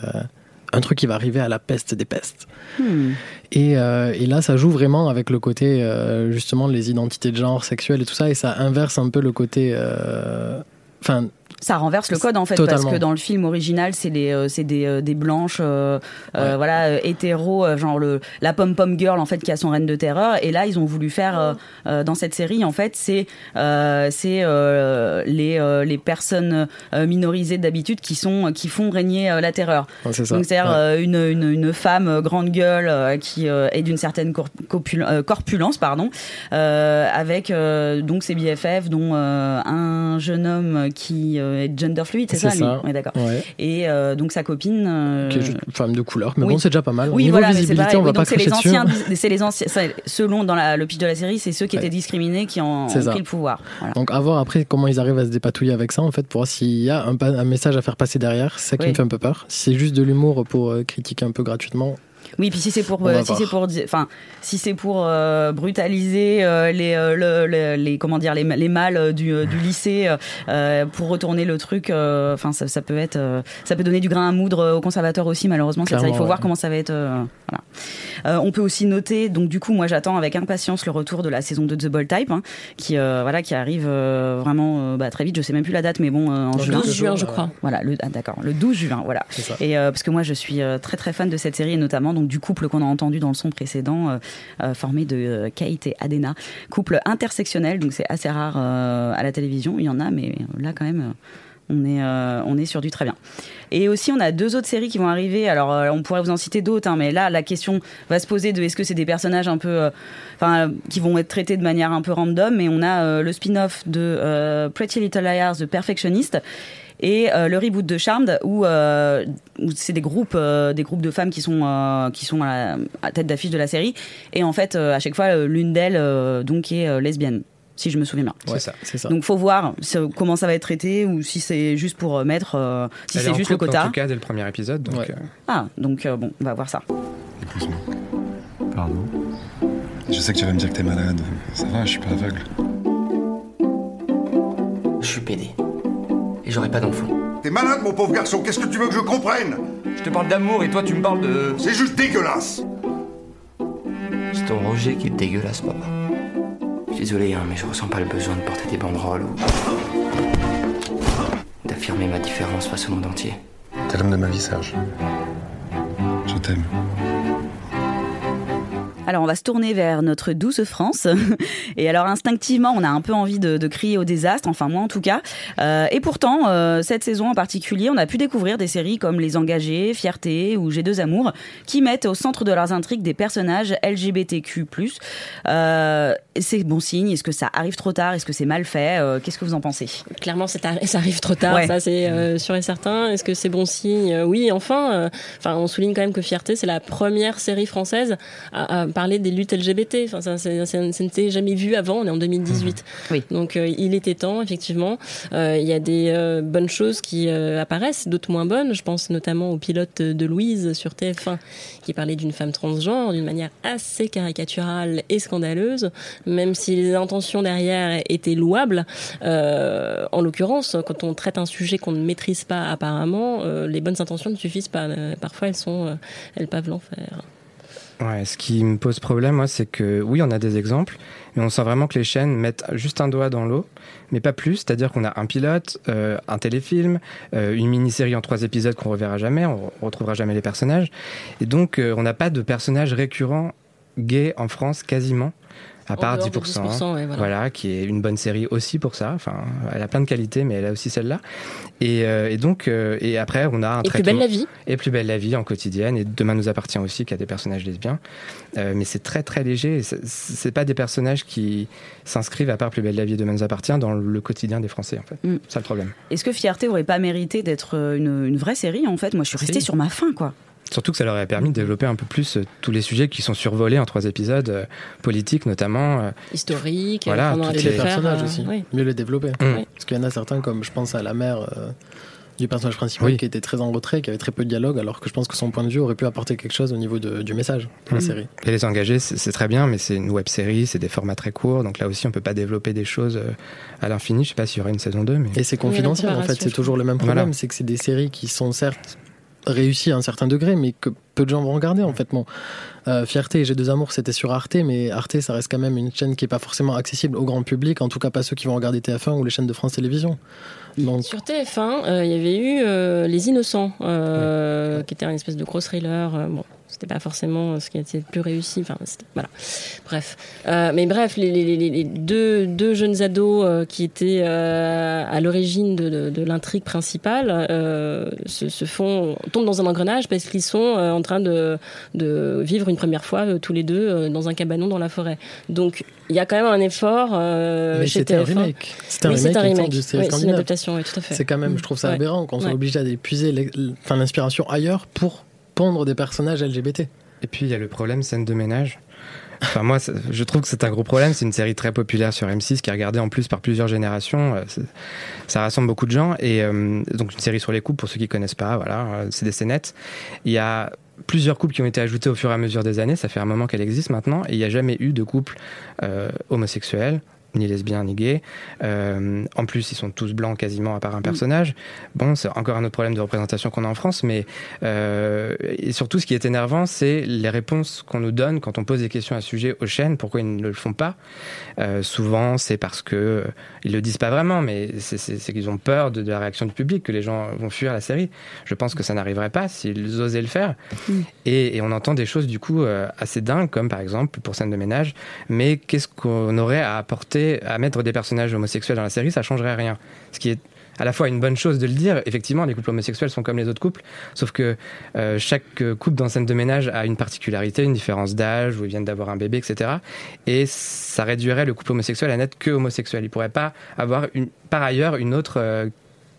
Speaker 9: un truc qui va arriver à la peste des pestes.
Speaker 1: Hmm.
Speaker 9: Et, euh, et là, ça joue vraiment avec le côté, euh, justement, les identités de genre sexuelles et tout ça, et ça inverse un peu le côté. euh, Enfin,
Speaker 1: Ça renverse le code en fait
Speaker 9: Totalement.
Speaker 1: parce que dans le film original c'est des euh, c'est des, euh, des blanches euh, euh,
Speaker 9: Ouais.
Speaker 1: voilà euh, hétéros euh, genre le la pom pom girl en fait qui a son reine de terreur et là ils ont voulu faire dans cette série en fait c'est euh, c'est euh, les euh, les personnes euh, minorisées d'habitude qui sont qui font régner la terreur.
Speaker 9: Ouais, ça.
Speaker 1: Donc c'est-à-dire
Speaker 9: Ouais.
Speaker 1: une, une une femme grande gueule qui est d'une certaine euh, corpulence pardon euh, avec euh, donc ses BFF dont euh, un jeune homme qui euh, gender fluide, c'est ça, lui
Speaker 9: ça.
Speaker 1: On est d'accord.
Speaker 9: Ouais.
Speaker 1: Et euh, donc sa copine. euh,
Speaker 9: Qui est juste femme de couleur. Mais
Speaker 1: oui.
Speaker 9: bon, c'est déjà pas mal.
Speaker 1: Oui,
Speaker 9: Niveau
Speaker 1: voilà,
Speaker 9: visibilité, on va pas
Speaker 1: c'est les anciens, c'est les anciens, selon dans la, le pitch de la série, c'est ceux qui étaient discriminés qui ont, ont
Speaker 9: C'est ça.
Speaker 1: pris le pouvoir. Voilà.
Speaker 9: Donc à voir après comment ils arrivent à se dépatouiller avec ça en fait pour voir s'il y a un, un message à faire passer derrière. C'est ça qui me fait un peu peur. C'est juste de l'humour pour euh, critiquer un peu gratuitement.
Speaker 1: Oui, puis si c'est pour,
Speaker 9: On va
Speaker 1: euh, si c'est pour, enfin, si c'est pour euh, brutaliser euh, les, euh, le- le- les, comment dire, les, les mâles du, du lycée, euh, pour retourner le truc, euh, enfin, ça, ça peut être, euh, ça peut donner du grain à moudre aux conservateurs aussi, malheureusement. Ça. Il faut voir comment ça va être. euh, voilà. Euh, on peut aussi noter, donc du coup, moi, j'attends avec impatience le retour de la saison 2 de The Bold Type, hein, qui, euh, voilà, qui arrive euh, vraiment euh, bah, très vite. Je sais même plus la date, mais bon, euh, en
Speaker 5: Le
Speaker 1: juin.
Speaker 5: 12 juin, je crois.
Speaker 1: Voilà, le, ah, d'accord, le 12 juin, voilà.
Speaker 9: C'est ça.
Speaker 1: Et euh, parce que moi, je suis euh, très très fan de cette série, et notamment du couple qu'on a entendu dans le son précédent, euh, euh, formé de euh, Kate et Adena, couple intersectionnel, donc c'est assez rare à la télévision. Il y en a, mais là quand même. On est, euh, on est sur du très bien. Et aussi, on a deux autres séries qui vont arriver. Alors, euh, on pourrait vous en citer d'autres, hein, mais là, la question va se poser de est-ce que c'est des personnages un peu, euh, enfin, qui vont être traités de manière un peu random. Mais on a le spin-off de Pretty Little Liars, The Perfectionist, et le reboot de Charmed, où, où c'est des groupes, des groupes de femmes qui sont, qui sont à à tête d'affiche de la série. Et en fait, à chaque fois, l'une d'elles, donc, est lesbienne. Si je me souviens bien.
Speaker 9: Ouais, ça. C'est ça.
Speaker 1: Donc faut voir comment ça va être traité ou si c'est juste pour euh, mettre, euh, si
Speaker 4: Elle est
Speaker 1: c'est
Speaker 4: en
Speaker 1: juste le quota.
Speaker 4: En tout cas, dès le premier épisode. Donc,
Speaker 9: Ouais.
Speaker 4: euh,
Speaker 1: Ah, donc euh, bon, on va voir ça.
Speaker 6: Pardon Je sais que tu vas me dire que t'es malade. Ça va, je suis pas aveugle.
Speaker 11: Je suis pédé. Et j'aurai pas d'enfant.
Speaker 12: T'es malade, mon pauvre garçon, qu'est-ce que tu veux que je comprenne?
Speaker 11: Je te parle d'amour et toi tu me parles de.
Speaker 12: C'est juste dégueulasse
Speaker 11: C'est ton Roger qui est dégueulasse, papa. Je suis désolé, hein, mais je ressens pas le besoin de porter des banderoles ou. d'affirmer ma différence face au monde entier.
Speaker 6: T'es l'homme de ma vie, Serge. Je t'aime.
Speaker 1: Alors on va se tourner vers notre douce France. Et alors instinctivement, on a un peu envie de, de crier au désastre, enfin moi en tout cas. Euh, et pourtant, euh, cette saison en particulier, on a pu découvrir des séries comme Les Engagés, Fierté ou J'ai deux amours, qui mettent au centre de leurs intrigues des personnages LGBTQ+. Euh, c'est bon signe Est-ce que ça arrive trop tard? Est-ce que c'est mal fait? Qu'est-ce que vous en pensez?
Speaker 5: Clairement, ça arrive trop tard,
Speaker 1: Ouais.
Speaker 5: ça c'est euh, sûr et certain. Est-ce que c'est bon signe? Oui, enfin, enfin, on souligne quand même que Fierté, c'est la première série française à, à parler des luttes LGBT. Enfin, ça, ça- ça n'était jamais vu avant. On est en 2018.
Speaker 1: Oui.
Speaker 5: Donc, euh, il était temps, effectivement. Euh, Il y a des euh, bonnes choses qui apparaissent, d'autres moins bonnes. Je pense notamment au pilote de Louise sur TF1 qui parlait d'une femme transgenre d'une manière assez caricaturale et scandaleuse, même si les intentions derrière étaient louables. En l'occurrence, quand on traite un sujet qu'on ne maîtrise pas apparemment, les bonnes intentions ne suffisent pas. Parfois, elles sont, elles peuvent l'enfer.
Speaker 4: Ouais, ce qui me pose problème, moi, c'est que oui, on a des exemples, mais on sent vraiment que les chaînes mettent juste un doigt dans l'eau, mais pas plus. C'est-à-dire qu'on a un pilote, euh, un téléfilm, euh, une mini-série en trois épisodes qu'on reverra jamais, on retrouvera jamais les personnages, et donc euh, on n'a pas de personnages récurrents gays en France quasiment. À part
Speaker 5: dehors
Speaker 4: 10%,
Speaker 5: des 10%, ouais, voilà.
Speaker 4: qui est une bonne série aussi pour ça. Enfin, elle a plein de qualités, mais elle a aussi celle-là. Et, euh, et donc, euh, et après, on a un
Speaker 5: Et Plus belle la vie.
Speaker 4: et plus belle la vie en quotidienne. Et demain nous appartient aussi, qui a des personnages lesbiens. Euh, mais c'est très très léger. c'est- pas des personnages qui s'inscrivent à part plus belle la vie et demain nous appartient dans le quotidien des Français en fait.
Speaker 1: Mm.
Speaker 4: C'est ça le problème.
Speaker 1: Est-ce que Fierté aurait pas mérité d'être une, une vraie série en fait? Moi, je suis restée
Speaker 4: Si.
Speaker 1: sur ma faim, quoi.
Speaker 4: Surtout que ça leur a permis de développer un peu plus euh, tous les sujets qui sont survolés en trois épisodes, euh, politiques notamment. euh,
Speaker 5: Historique,
Speaker 4: Voilà, toutes
Speaker 5: les
Speaker 9: Et les
Speaker 4: les-
Speaker 9: personnages
Speaker 5: euh,
Speaker 9: aussi.
Speaker 5: oui.
Speaker 9: Mieux les développer.
Speaker 4: Mm.
Speaker 9: Parce qu'il y en a certains, comme je pense à la mère euh, du personnage principal,
Speaker 4: Oui.
Speaker 9: qui était très en retrait, qui avait très peu de dialogue, alors que je pense que son point de vue aurait pu apporter quelque chose au niveau de- du message de la
Speaker 4: Mm.
Speaker 9: série.
Speaker 4: Et les engagés, c'est très bien, mais c'est une web série, c'est des formats très courts, donc là aussi on peut pas développer des choses euh, à l'infini. Je sais pas s'il y aura une saison 2, mais.
Speaker 9: Et c'est confidentiel, en fait. C'est toujours le même problème.
Speaker 4: Voilà.
Speaker 9: C'est que c'est des séries qui sont certes réussies à un certain degré, mais que peu de gens vont regarder, en fait. Bon, euh, Fierté et J'ai deux amours, c'était sur Arte, mais Arte, ça reste quand même une chaîne qui est pas forcément accessible au grand public, en tout cas pas ceux qui vont regarder TF1 ou les chaînes de France Télévisions. Donc,
Speaker 5: Sur TF1, euh, il y avait eu euh, Les Innocents, qui était un espèce de gros thriller. bon, c'était pas forcément ce qui était le plus réussi. Enfin, voilà. Bref. Euh, mais bref, les, les, les, deux, deux, jeunes ados euh, qui étaient euh, à l'origine de, de, de l'intrigue principale euh, se, se, font tombent dans un engrenage parce qu'ils sont en train de, de, vivre une première fois tous les deux dans un cabanon dans la forêt. Donc il y a quand même un effort
Speaker 9: mais
Speaker 5: chez
Speaker 9: c'était un remake.
Speaker 5: C'était un,
Speaker 9: remake,
Speaker 5: un remake.
Speaker 9: Du
Speaker 5: oui, c'est une adaptation, oui, tout à fait.
Speaker 9: C'est quand même, je trouve ça aberrant qu'on soit obligé d'épuiser l'inspiration ailleurs pour des personnages LGBT.
Speaker 4: Et puis il y a le problème scène de ménage. Enfin moi, je trouve que c'est un gros problème. C'est une série très populaire sur M6 qui est regardée en plus par plusieurs générations. Ça rassemble beaucoup de gens et euh, donc une série sur les couples pour ceux qui connaissent pas. Voilà, c'est des scénettes. Il y a plusieurs couples qui ont été ajoutés au fur et à mesure des années. Ça fait un moment qu'elle existe maintenant et il n'y a jamais eu de couple euh, homosexuel ni lesbiens ni gays. Euh, en plus, ils sont tous blancs quasiment à part un personnage. Bon, c'est encore un autre problème de représentation qu'on a en France, mais euh, et surtout, ce qui est énervant, c'est les réponses qu'on nous donne quand on pose des questions à ce sujet aux chaînes. Pourquoi ils ne le font pas? Euh, Souvent, c'est parce que ils le disent pas vraiment, mais c'est qu'ils ont peur de, de, la réaction du public, que les gens vont fuir la série. Je pense que ça n'arriverait pas s'ils osaient le faire. Mm. Et, et, on entend des choses du coup assez dingues, comme par exemple pour scène de ménage. Mais qu'est-ce qu'on aurait à apporter à mettre des personnages homosexuels dans la série, ça changerait rien. Ce qui est à la fois une bonne chose de le dire. Effectivement, les couples homosexuels sont comme les autres couples, sauf que euh, chaque couple dans scène de ménage a une particularité, une différence d'âge, où ils viennent d'avoir un bébé, etc. Et ça réduirait le couple homosexuel à n'être que homosexuel. Il pourrait pas avoir par ailleurs une autre euh,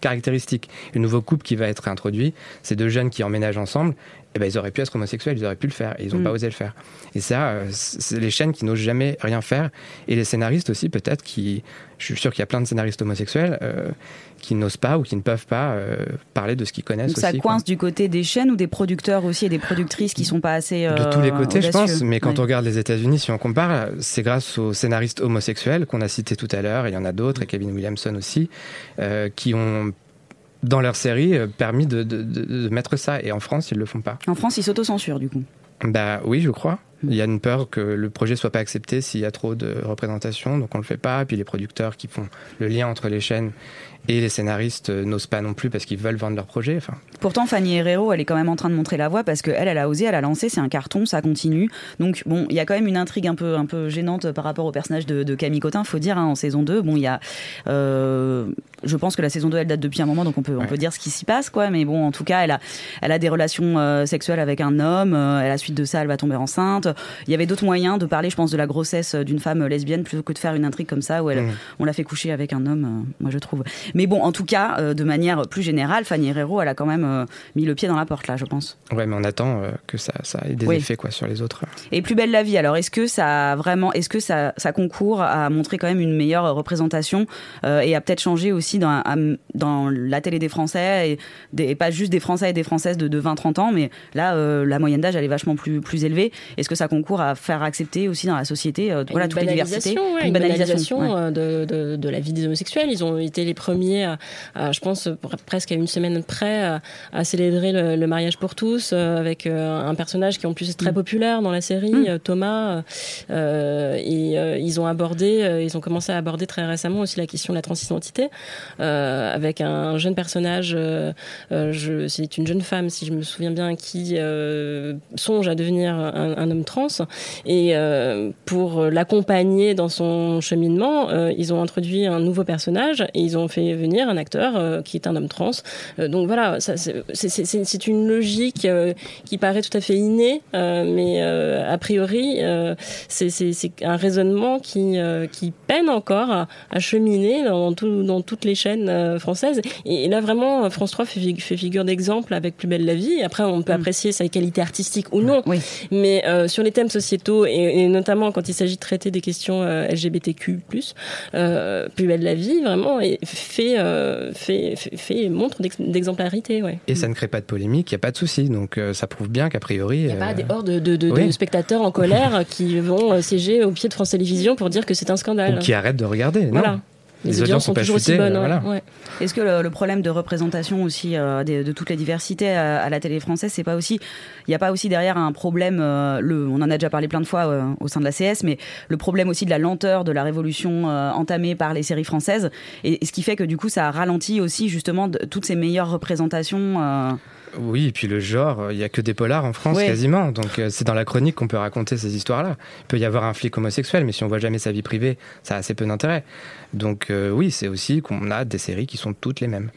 Speaker 4: caractéristique. Le nouveau couple qui va être introduit, c'est deux jeunes qui emménagent ensemble, eh ben, ils auraient pu être homosexuels, ils auraient pu le faire, et ils n'ont mm. pas osé le faire. Et ça, euh, c'est les chaînes qui n'osent jamais rien faire, et les scénaristes aussi, peut-être, qui, je suis sûr qu'il y a plein de scénaristes homosexuels euh, qui n'osent pas ou qui ne peuvent pas euh, parler de ce qu'ils connaissent.
Speaker 1: Donc ça
Speaker 4: aussi,
Speaker 1: coince
Speaker 4: quoi.
Speaker 1: du côté des chaînes ou des producteurs aussi et des productrices qui sont pas assez. Euh,
Speaker 4: de tous les côtés,
Speaker 1: audacieux.
Speaker 4: je pense. Mais quand
Speaker 1: Ouais.
Speaker 4: on regarde les États-Unis, si on compare, c'est grâce aux scénaristes homosexuels qu'on a cités tout à l'heure. Il y en a d'autres, et Kevin Williamson aussi, qui ont dans leur série euh, permis de, de, de, de mettre ça. Et en France, ils le font pas.
Speaker 1: En France, ils s'autocensurent du coup.
Speaker 4: Bah oui, je crois. Il y a une peur que le projet soit pas accepté s'il y a trop de représentation, donc on le fait pas. Puis les producteurs qui font le lien entre les chaînes et les scénaristes n'osent pas non plus parce qu'ils veulent vendre leur projet. Enfin,
Speaker 1: Pourtant, Fanny Herrero, elle est quand même en train de montrer la voie parce qu'elle, elle a osé, elle a lancé, c'est un carton, ça continue. Donc, bon, il y a quand même une intrigue un peu, un peu gênante par rapport au personnage de, de Camille Cotin, faut dire, hein, en saison 2. Bon, il y a. Euh, je pense que la saison 2, elle date depuis un moment, donc on peut, on peut dire ce qui s'y passe, quoi. Mais bon, en tout cas, elle a, elle a des relations euh, sexuelles avec un homme. Euh, à la suite de ça, elle va tomber enceinte. Il y avait d'autres moyens de parler, je pense, de la grossesse d'une femme lesbienne plutôt que de faire une intrigue comme ça où elle,
Speaker 4: Mhm.
Speaker 1: on l'a fait coucher avec un homme, moi je trouve. Mais bon, en tout cas, euh, de manière plus générale, Fanny Herrero, elle a quand même euh, mis le pied dans la porte là, je pense.
Speaker 4: ouais, mais on attend euh, que ça, ça ait des
Speaker 1: Oui.
Speaker 4: effets quoi sur les autres.
Speaker 1: Et plus belle la vie. Alors, est-ce que ça vraiment, est-ce que ça, ça concourt à montrer quand même une meilleure représentation euh, et à peut-être changer aussi dans, à- dans la télé des Français et, des, et pas juste des Français et des Françaises de, de 20-30 ans, mais là, euh, la moyenne d'âge elle est vachement plus plus élevée. Est-ce que ça concourt à faire accepter aussi dans la société euh, voilà toutes les diversités,
Speaker 5: banalisation, ouais,
Speaker 1: une banalisation,
Speaker 5: banalisation
Speaker 1: ouais.
Speaker 5: de, de, de la vie des homosexuels. Ils ont été les premiers, à, à, je pense, pr- presque à une semaine près, à, à célébrer le, le mariage pour tous euh, avec euh, un personnage qui en plus est très populaire dans la série,
Speaker 1: Mm.
Speaker 5: euh, Thomas. euh, et euh, ils ont abordé, euh, ils ont commencé à aborder très récemment aussi la question de la transidentité euh, avec un jeune personnage. euh, euh, je- c'est une jeune femme, si je me souviens bien, qui euh, songe à devenir un, un homme trans. Et euh, pour l'accompagner dans son cheminement, euh, ils ont introduit un nouveau personnage et ils ont fait venir un acteur euh, qui est un homme trans. Euh, donc voilà, c'est- une logique euh, qui paraît tout à fait innée, mais a priori, c'est un raisonnement qui, qui peine encore à, à cheminer dans, tout- dans toutes les chaînes françaises. Et, là, vraiment, France 3 fait, fig- fait figure d'exemple avec Plus belle la vie. Après, on peut apprécier sa qualité artistique ou non. Mais euh, sur les thèmes sociétaux, et, et notamment quand il s'agit de traiter des questions euh, LGBTQ+, euh, Plus belle la vie, vraiment, et fait, euh, fait, fait, fait montre d'ex- d'exemplarité. Ouais.
Speaker 4: Et ça ne crée pas de polémique, il n'y a pas de souci. Donc euh, ça prouve bien qu'a priori.
Speaker 5: Il n'y a pas des hordes de, de, de,
Speaker 4: oui.
Speaker 5: de spectateurs en colère qui vont euh, siéger au pied de France Télévisions pour dire que c'est un scandale.
Speaker 4: Ou qui arrêtent de regarder. non.
Speaker 5: Les, audiences sont
Speaker 4: pas
Speaker 5: toujours aussi bonnes.
Speaker 4: voilà.
Speaker 5: Ouais.
Speaker 1: Est-ce que le, le problème de représentation aussi euh, de, de toutes les diversités à, à la télé française, c'est pas aussi, il n'y a pas aussi derrière un problème, euh, le, on en a déjà parlé plein de fois euh, au sein de la CS, mais le problème aussi de la lenteur de la révolution entamée par les séries françaises, et, et ce qui fait que du coup ça ralentit aussi justement de, toutes ces meilleures représentations.
Speaker 4: Oui, et puis le genre, il y a que des polars en France
Speaker 1: Ouais.
Speaker 4: quasiment, donc euh, c'est dans la chronique qu'on peut raconter ces histoires-là. Il peut y avoir un flic homosexuel, mais si on voit jamais sa vie privée, ça a assez peu d'intérêt. Donc euh, oui, c'est aussi qu'on a des séries qui sont toutes les mêmes.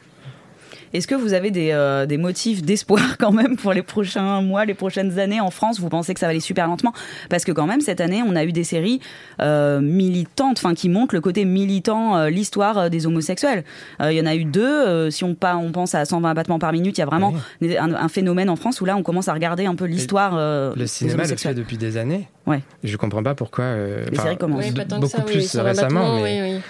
Speaker 1: Est-ce que vous avez des, euh, des motifs d'espoir quand même pour les prochains mois, les prochaines années en France? Vous pensez que ça va aller super lentement? Parce que quand même, cette année, on a eu des séries euh, militantes, enfin qui montrent le côté militant, euh, l'histoire euh, des homosexuels. Euh, Il y en a eu deux. euh, si on, pas, on pense à 120 battements par minute, il y a vraiment des- un, un phénomène en France où là, on commence à regarder un peu l'histoire euh,
Speaker 4: Le
Speaker 1: des
Speaker 4: cinéma le fait
Speaker 1: homosexuels.
Speaker 4: depuis des années.
Speaker 1: Ouais.
Speaker 4: Je comprends pas pourquoi. euh,
Speaker 1: Les séries commencent.
Speaker 5: Oui,
Speaker 4: de-
Speaker 5: pas tant que
Speaker 4: beaucoup
Speaker 5: ça, oui,
Speaker 4: plus récemment,
Speaker 5: battement,
Speaker 4: mais
Speaker 5: oui, oui.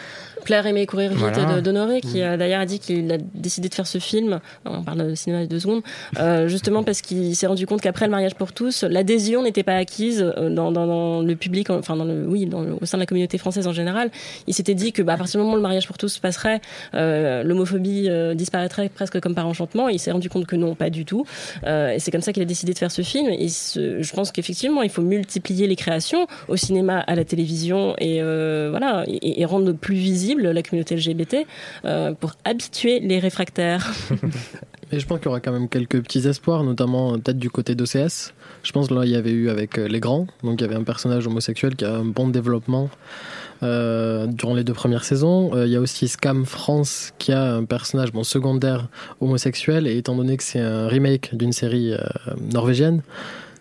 Speaker 5: Plaire, aimer, courir vite
Speaker 4: Voilà.
Speaker 5: de d'Honoré, qui a d'ailleurs a dit qu'il a décidé de faire ce film. On parle de cinéma de deux secondes, euh, justement parce qu'il s'est rendu compte qu'après le mariage pour tous, l'adhésion n'était pas acquise euh, dans, dans, dans le public, enfin dans le, oui, dans le- au sein de la communauté française en général. Il s'était dit que bah, à partir du moment où le mariage pour tous passerait, euh, l'homophobie euh, disparaîtrait presque comme par enchantement. Il s'est rendu compte que non, pas du tout. Euh, et c'est comme ça qu'il a décidé de faire ce film. Et ce- je pense qu'effectivement, il faut multiplier les créations au cinéma, à la télévision, et euh, voilà, et, et rendre plus visible la communauté LGBT euh, pour habituer les réfractaires.
Speaker 9: Et je pense qu'il y aura quand même quelques petits espoirs, notamment euh, peut-être du côté d'OCS. Je pense que là, il y avait eu avec euh, Les Grands, donc il y avait un personnage homosexuel qui a un bon développement durant les deux premières saisons. Il y a aussi Scam France qui a un personnage bon, secondaire homosexuel, et étant donné que c'est un remake d'une série norvégienne,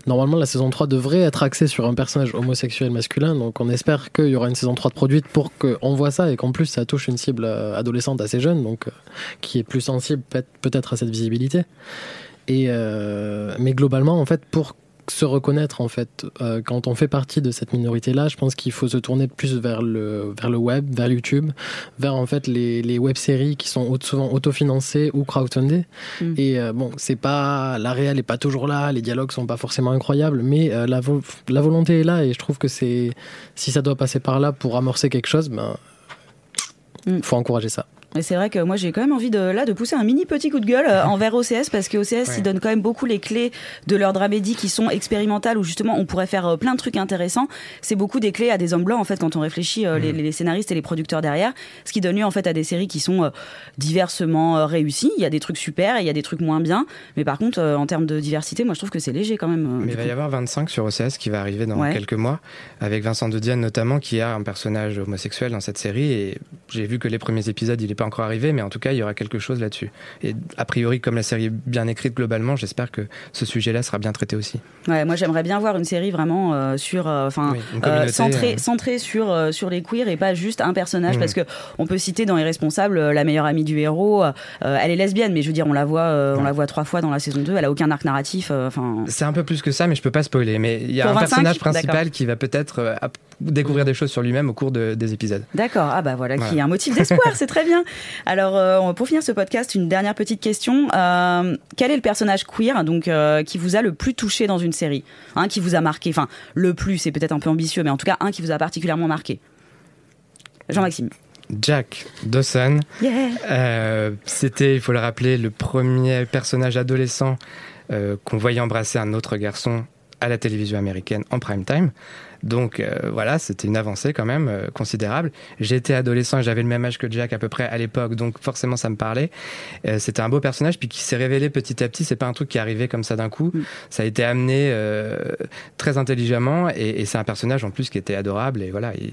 Speaker 9: Normalement, la saison 3 devrait être axée sur un personnage homosexuel masculin, donc on espère qu'il y aura une saison 3 de produite pour qu'on voit ça et qu'en plus ça touche une cible euh, adolescente assez jeune, donc euh, qui est plus sensible peut- peut-être à cette visibilité. Et euh, mais globalement, en fait, pour se reconnaître, en fait, euh, quand on fait partie de cette minorité-là, je pense qu'il faut se tourner plus vers le, vers le web, vers YouTube, vers en fait les, les web-séries qui sont souvent autofinancées ou crowdfundées.
Speaker 1: Mm.
Speaker 9: Et euh, bon, c'est pas la réelle est pas toujours là, les dialogues sont pas forcément incroyables, mais euh, la, vo- la volonté est là et je trouve que c'est si ça doit passer par là pour amorcer quelque chose, ben
Speaker 1: Mm.
Speaker 9: faut encourager ça.
Speaker 1: Mais c'est vrai que moi j'ai quand même envie de là de pousser un mini petit coup de gueule euh, envers OCS parce que OCS
Speaker 4: Ouais.
Speaker 1: ils donnent quand même beaucoup les clés de leur dramédie qui sont expérimentales où justement on pourrait faire euh, plein de trucs intéressants. C'est beaucoup des clés à des hommes blancs en fait quand on réfléchit euh, les, les scénaristes et les producteurs derrière, ce qui donne lieu en fait à des séries qui sont diversement réussies. Il y a des trucs super et il y a des trucs moins bien, mais par contre en termes de diversité, moi je trouve que c'est léger quand même.
Speaker 4: Mais il va
Speaker 1: coup.
Speaker 4: y avoir 25 sur OCS qui va arriver dans
Speaker 1: Ouais.
Speaker 4: quelques mois, avec Vincent de Dienne notamment, qui a un personnage homosexuel dans cette série. Et j'ai vu que les premiers épisodes, il n'est pas encore arrivé, mais en tout cas, il y aura quelque chose là-dessus. Et a priori, comme la série est bien écrite globalement, j'espère que ce sujet-là sera bien traité aussi.
Speaker 1: Ouais, moi j'aimerais bien voir une série vraiment euh, sur, euh, enfin, euh, centrée, centrée sur sur les queers et pas juste un personnage,
Speaker 4: Mhm.
Speaker 1: parce que on peut citer dans Irresponsable la meilleure amie du héros, elle est lesbienne, mais je veux dire on la voit, on la voit trois fois dans la saison 2, elle a aucun arc narratif, enfin.
Speaker 4: C'est un peu plus que ça, mais je peux pas spoiler. Mais il y a
Speaker 1: Pour
Speaker 4: un
Speaker 1: 25?
Speaker 4: personnage principal qui va peut-être découvrir des choses sur lui-même au cours de- des épisodes.
Speaker 1: D'accord, ah bah voilà, qui est un motif d'espoir, c'est très bien. Alors euh, pour finir ce podcast, une dernière petite question Euh, quel est le personnage queer donc euh, qui vous a le plus touché dans une série, un qui vous a marqué, enfin le plus, c'est peut-être un peu ambitieux, mais en tout cas un qui vous a particulièrement marqué. Jean-Maxime.
Speaker 4: Jack Dawson.
Speaker 1: Yeah.
Speaker 4: C'était, il faut le rappeler, le premier personnage adolescent qu'on voyait embrasser un autre garçon à la télévision américaine en prime time. Donc euh, voilà, c'était une avancée quand même euh, considérable. J'étais adolescent et j'avais le même âge que Jack à peu près à l'époque, donc forcément ça me parlait. Euh, c'était un beau personnage, puis qui s'est révélé petit à petit. C'est pas un truc qui est arrivé comme ça d'un coup. Ça a été amené très intelligemment, et, et c'est un personnage en plus qui était adorable et voilà, il-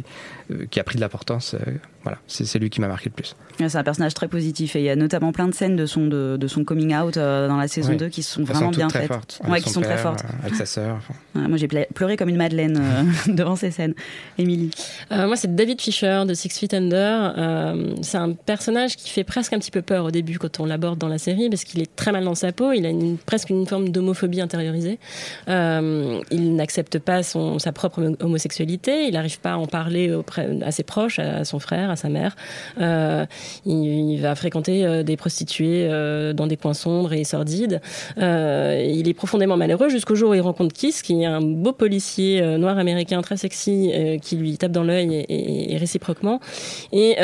Speaker 4: qui a pris de l'importance. voilà, c'est lui qui m'a marqué le plus.
Speaker 1: C'est un personnage très positif et il y a notamment plein de scènes de son, de, de son coming out dans la saison
Speaker 4: Oui.
Speaker 1: 2 qui sont
Speaker 4: Elles
Speaker 1: vraiment bien
Speaker 4: très
Speaker 1: faites.
Speaker 4: fortes.
Speaker 1: Ouais, qui
Speaker 4: son
Speaker 1: sont très fortes.
Speaker 4: Avec sa sœur. enfin.
Speaker 1: Ouais, moi j'ai pleuré comme une madeleine devant ces scènes. Émilie.
Speaker 5: Euh, moi, c'est David Fisher de Six Feet Under. Euh, c'est un personnage qui fait presque un petit peu peur au début quand on l'aborde dans la série parce qu'il est très mal dans sa peau. Il a presque une forme d'homophobie intériorisée. Euh, il n'accepte pas son, sa propre homo- homosexualité. Il n'arrive pas à en parler à ses proches, à son frère, à sa mère. Il, il va fréquenter des prostituées dans des coins sombres et sordides. Il est profondément malheureux jusqu'au jour où il rencontre Kiss, qui est un beau policier noir américain quelqu'un très sexy qui lui tape dans l'œil et, réciproquement. Et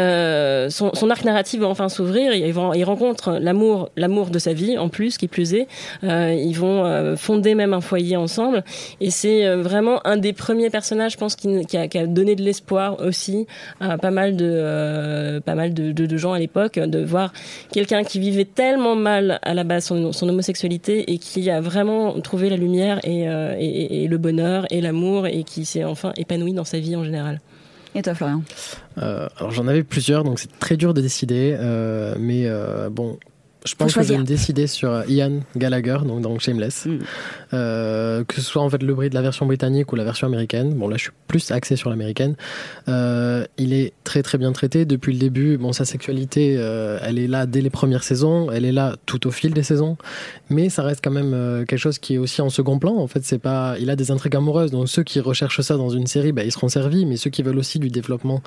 Speaker 5: son, son, arc narratif va enfin s'ouvrir. Il, il, rencontre l'amour, l'amour de sa vie en plus, qui plus est. ils vont fonder même un foyer ensemble. Et c'est vraiment un des premiers personnages, je pense, qui, a, donné de l'espoir aussi à pas mal de, pas mal de, gens à l'époque, de voir quelqu'un qui vivait tellement mal à la base son, homosexualité et qui a vraiment trouvé la lumière et, euh, et, et le bonheur et l'amour et qui s'est enfin épanoui dans sa vie en général.
Speaker 1: Et toi, Florian?
Speaker 9: Euh, Alors j'en avais plusieurs, donc c'est très dur de décider, euh, mais euh, bon, je pense que je vais me décider sur Ian Gallagher, donc dans Shameless. Mm. Euh, que ce soit en fait le bruit de la version britannique ou la version américaine. Bon là je suis plus axé sur l'américaine. Euh, il est très très bien traité depuis le début. Bon sa sexualité, euh, elle est là dès les premières saisons, elle est là tout au fil des saisons, mais ça reste quand même quelque chose qui est aussi en second plan. En fait c'est pas, il a des intrigues amoureuses. Donc ceux qui recherchent ça dans une série, bah, ils seront servis, mais ceux qui veulent aussi du développement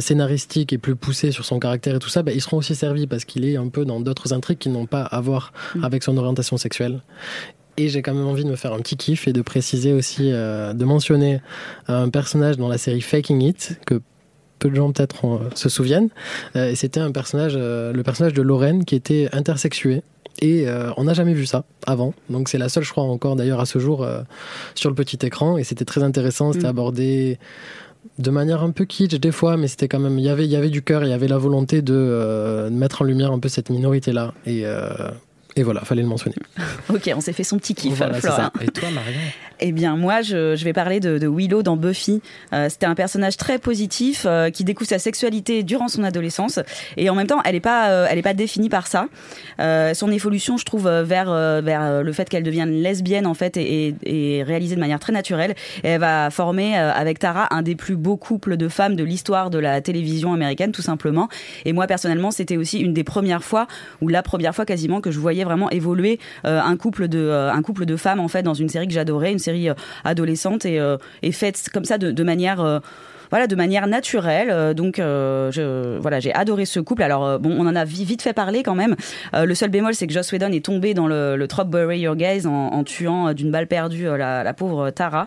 Speaker 9: scénaristique et plus poussé sur son caractère et tout ça, bah, ils seront aussi servis parce qu'il est un peu dans d'autres intrigues qui n'ont pas à voir mm. avec son orientation sexuelle. Et j'ai quand même envie de me faire un petit kiff et de préciser aussi, euh, de mentionner un personnage dans la série Faking It que peu de gens peut-être euh, se souviennent. Euh, et c'était un personnage, le personnage de Lorraine qui était intersexué. Et on n'a jamais vu ça avant. Donc c'est la seule, je crois, encore d'ailleurs à ce jour sur le petit écran. Et c'était très intéressant. C'était mm. abordé de manière un peu kitsch des fois, mais c'était quand même, il y avait, il y avait du cœur, il y avait la volonté de, mettre en lumière un peu cette minorité là. Et et voilà, fallait le mentionner.
Speaker 1: ok, on s'est fait son petit kiff,
Speaker 4: voilà. Et toi, Marion
Speaker 1: Eh bien, moi, je, vais parler de, Willow dans Buffy. Euh, C'était un personnage très positif euh, qui découvre sa sexualité durant son adolescence et en même temps, elle n'est pas, euh, pas définie par ça. Son évolution, je trouve, vers vers le fait qu'elle devienne lesbienne en fait est, réalisée de manière très naturelle. Et elle va former avec Tara un des plus beaux couples de femmes de l'histoire de la télévision américaine, tout simplement. Et moi, personnellement, c'était aussi une des premières fois ou la première fois quasiment que je voyais vraiment évoluer un couple de un couple de femmes en fait dans une série que j'adorais, euh, adolescente et, et faite comme ça de, de manière voilà, de manière naturelle. Euh, donc, euh, je, voilà, j'ai adoré ce couple. Alors, euh, bon, on en a vite fait parler quand même. le seul bémol, c'est que Joss Whedon est tombé dans le, le Trop Bury Your Gaze en, en tuant d'une balle perdue la, la, pauvre Tara.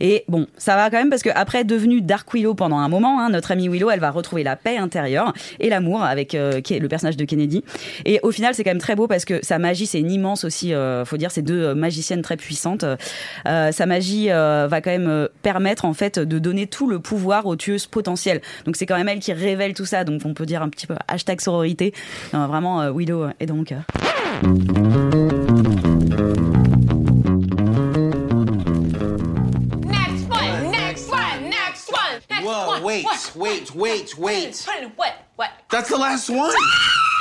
Speaker 1: Et bon, ça va quand même parce que après devenue Dark Willow pendant un moment, hein, notre amie Willow, elle va retrouver la paix intérieure et l'amour avec euh, le personnage de Kennedy. Et au final, c'est quand même très beau parce que sa magie, c'est une immense aussi. Euh, faut dire, c'est deux magiciennes très puissantes. Euh, sa magie va quand même permettre en fait de donner tout le pouvoir aux tueuses potentielles. Donc c'est quand même elle qui révèle tout ça. Donc on peut dire un petit peu hashtag sororité. vraiment, euh, Willow est dans mon cœur.
Speaker 13: Next one, next one, next one, next Whoa, one. wait, wait, wait, wait. What? What?
Speaker 14: That's the last one.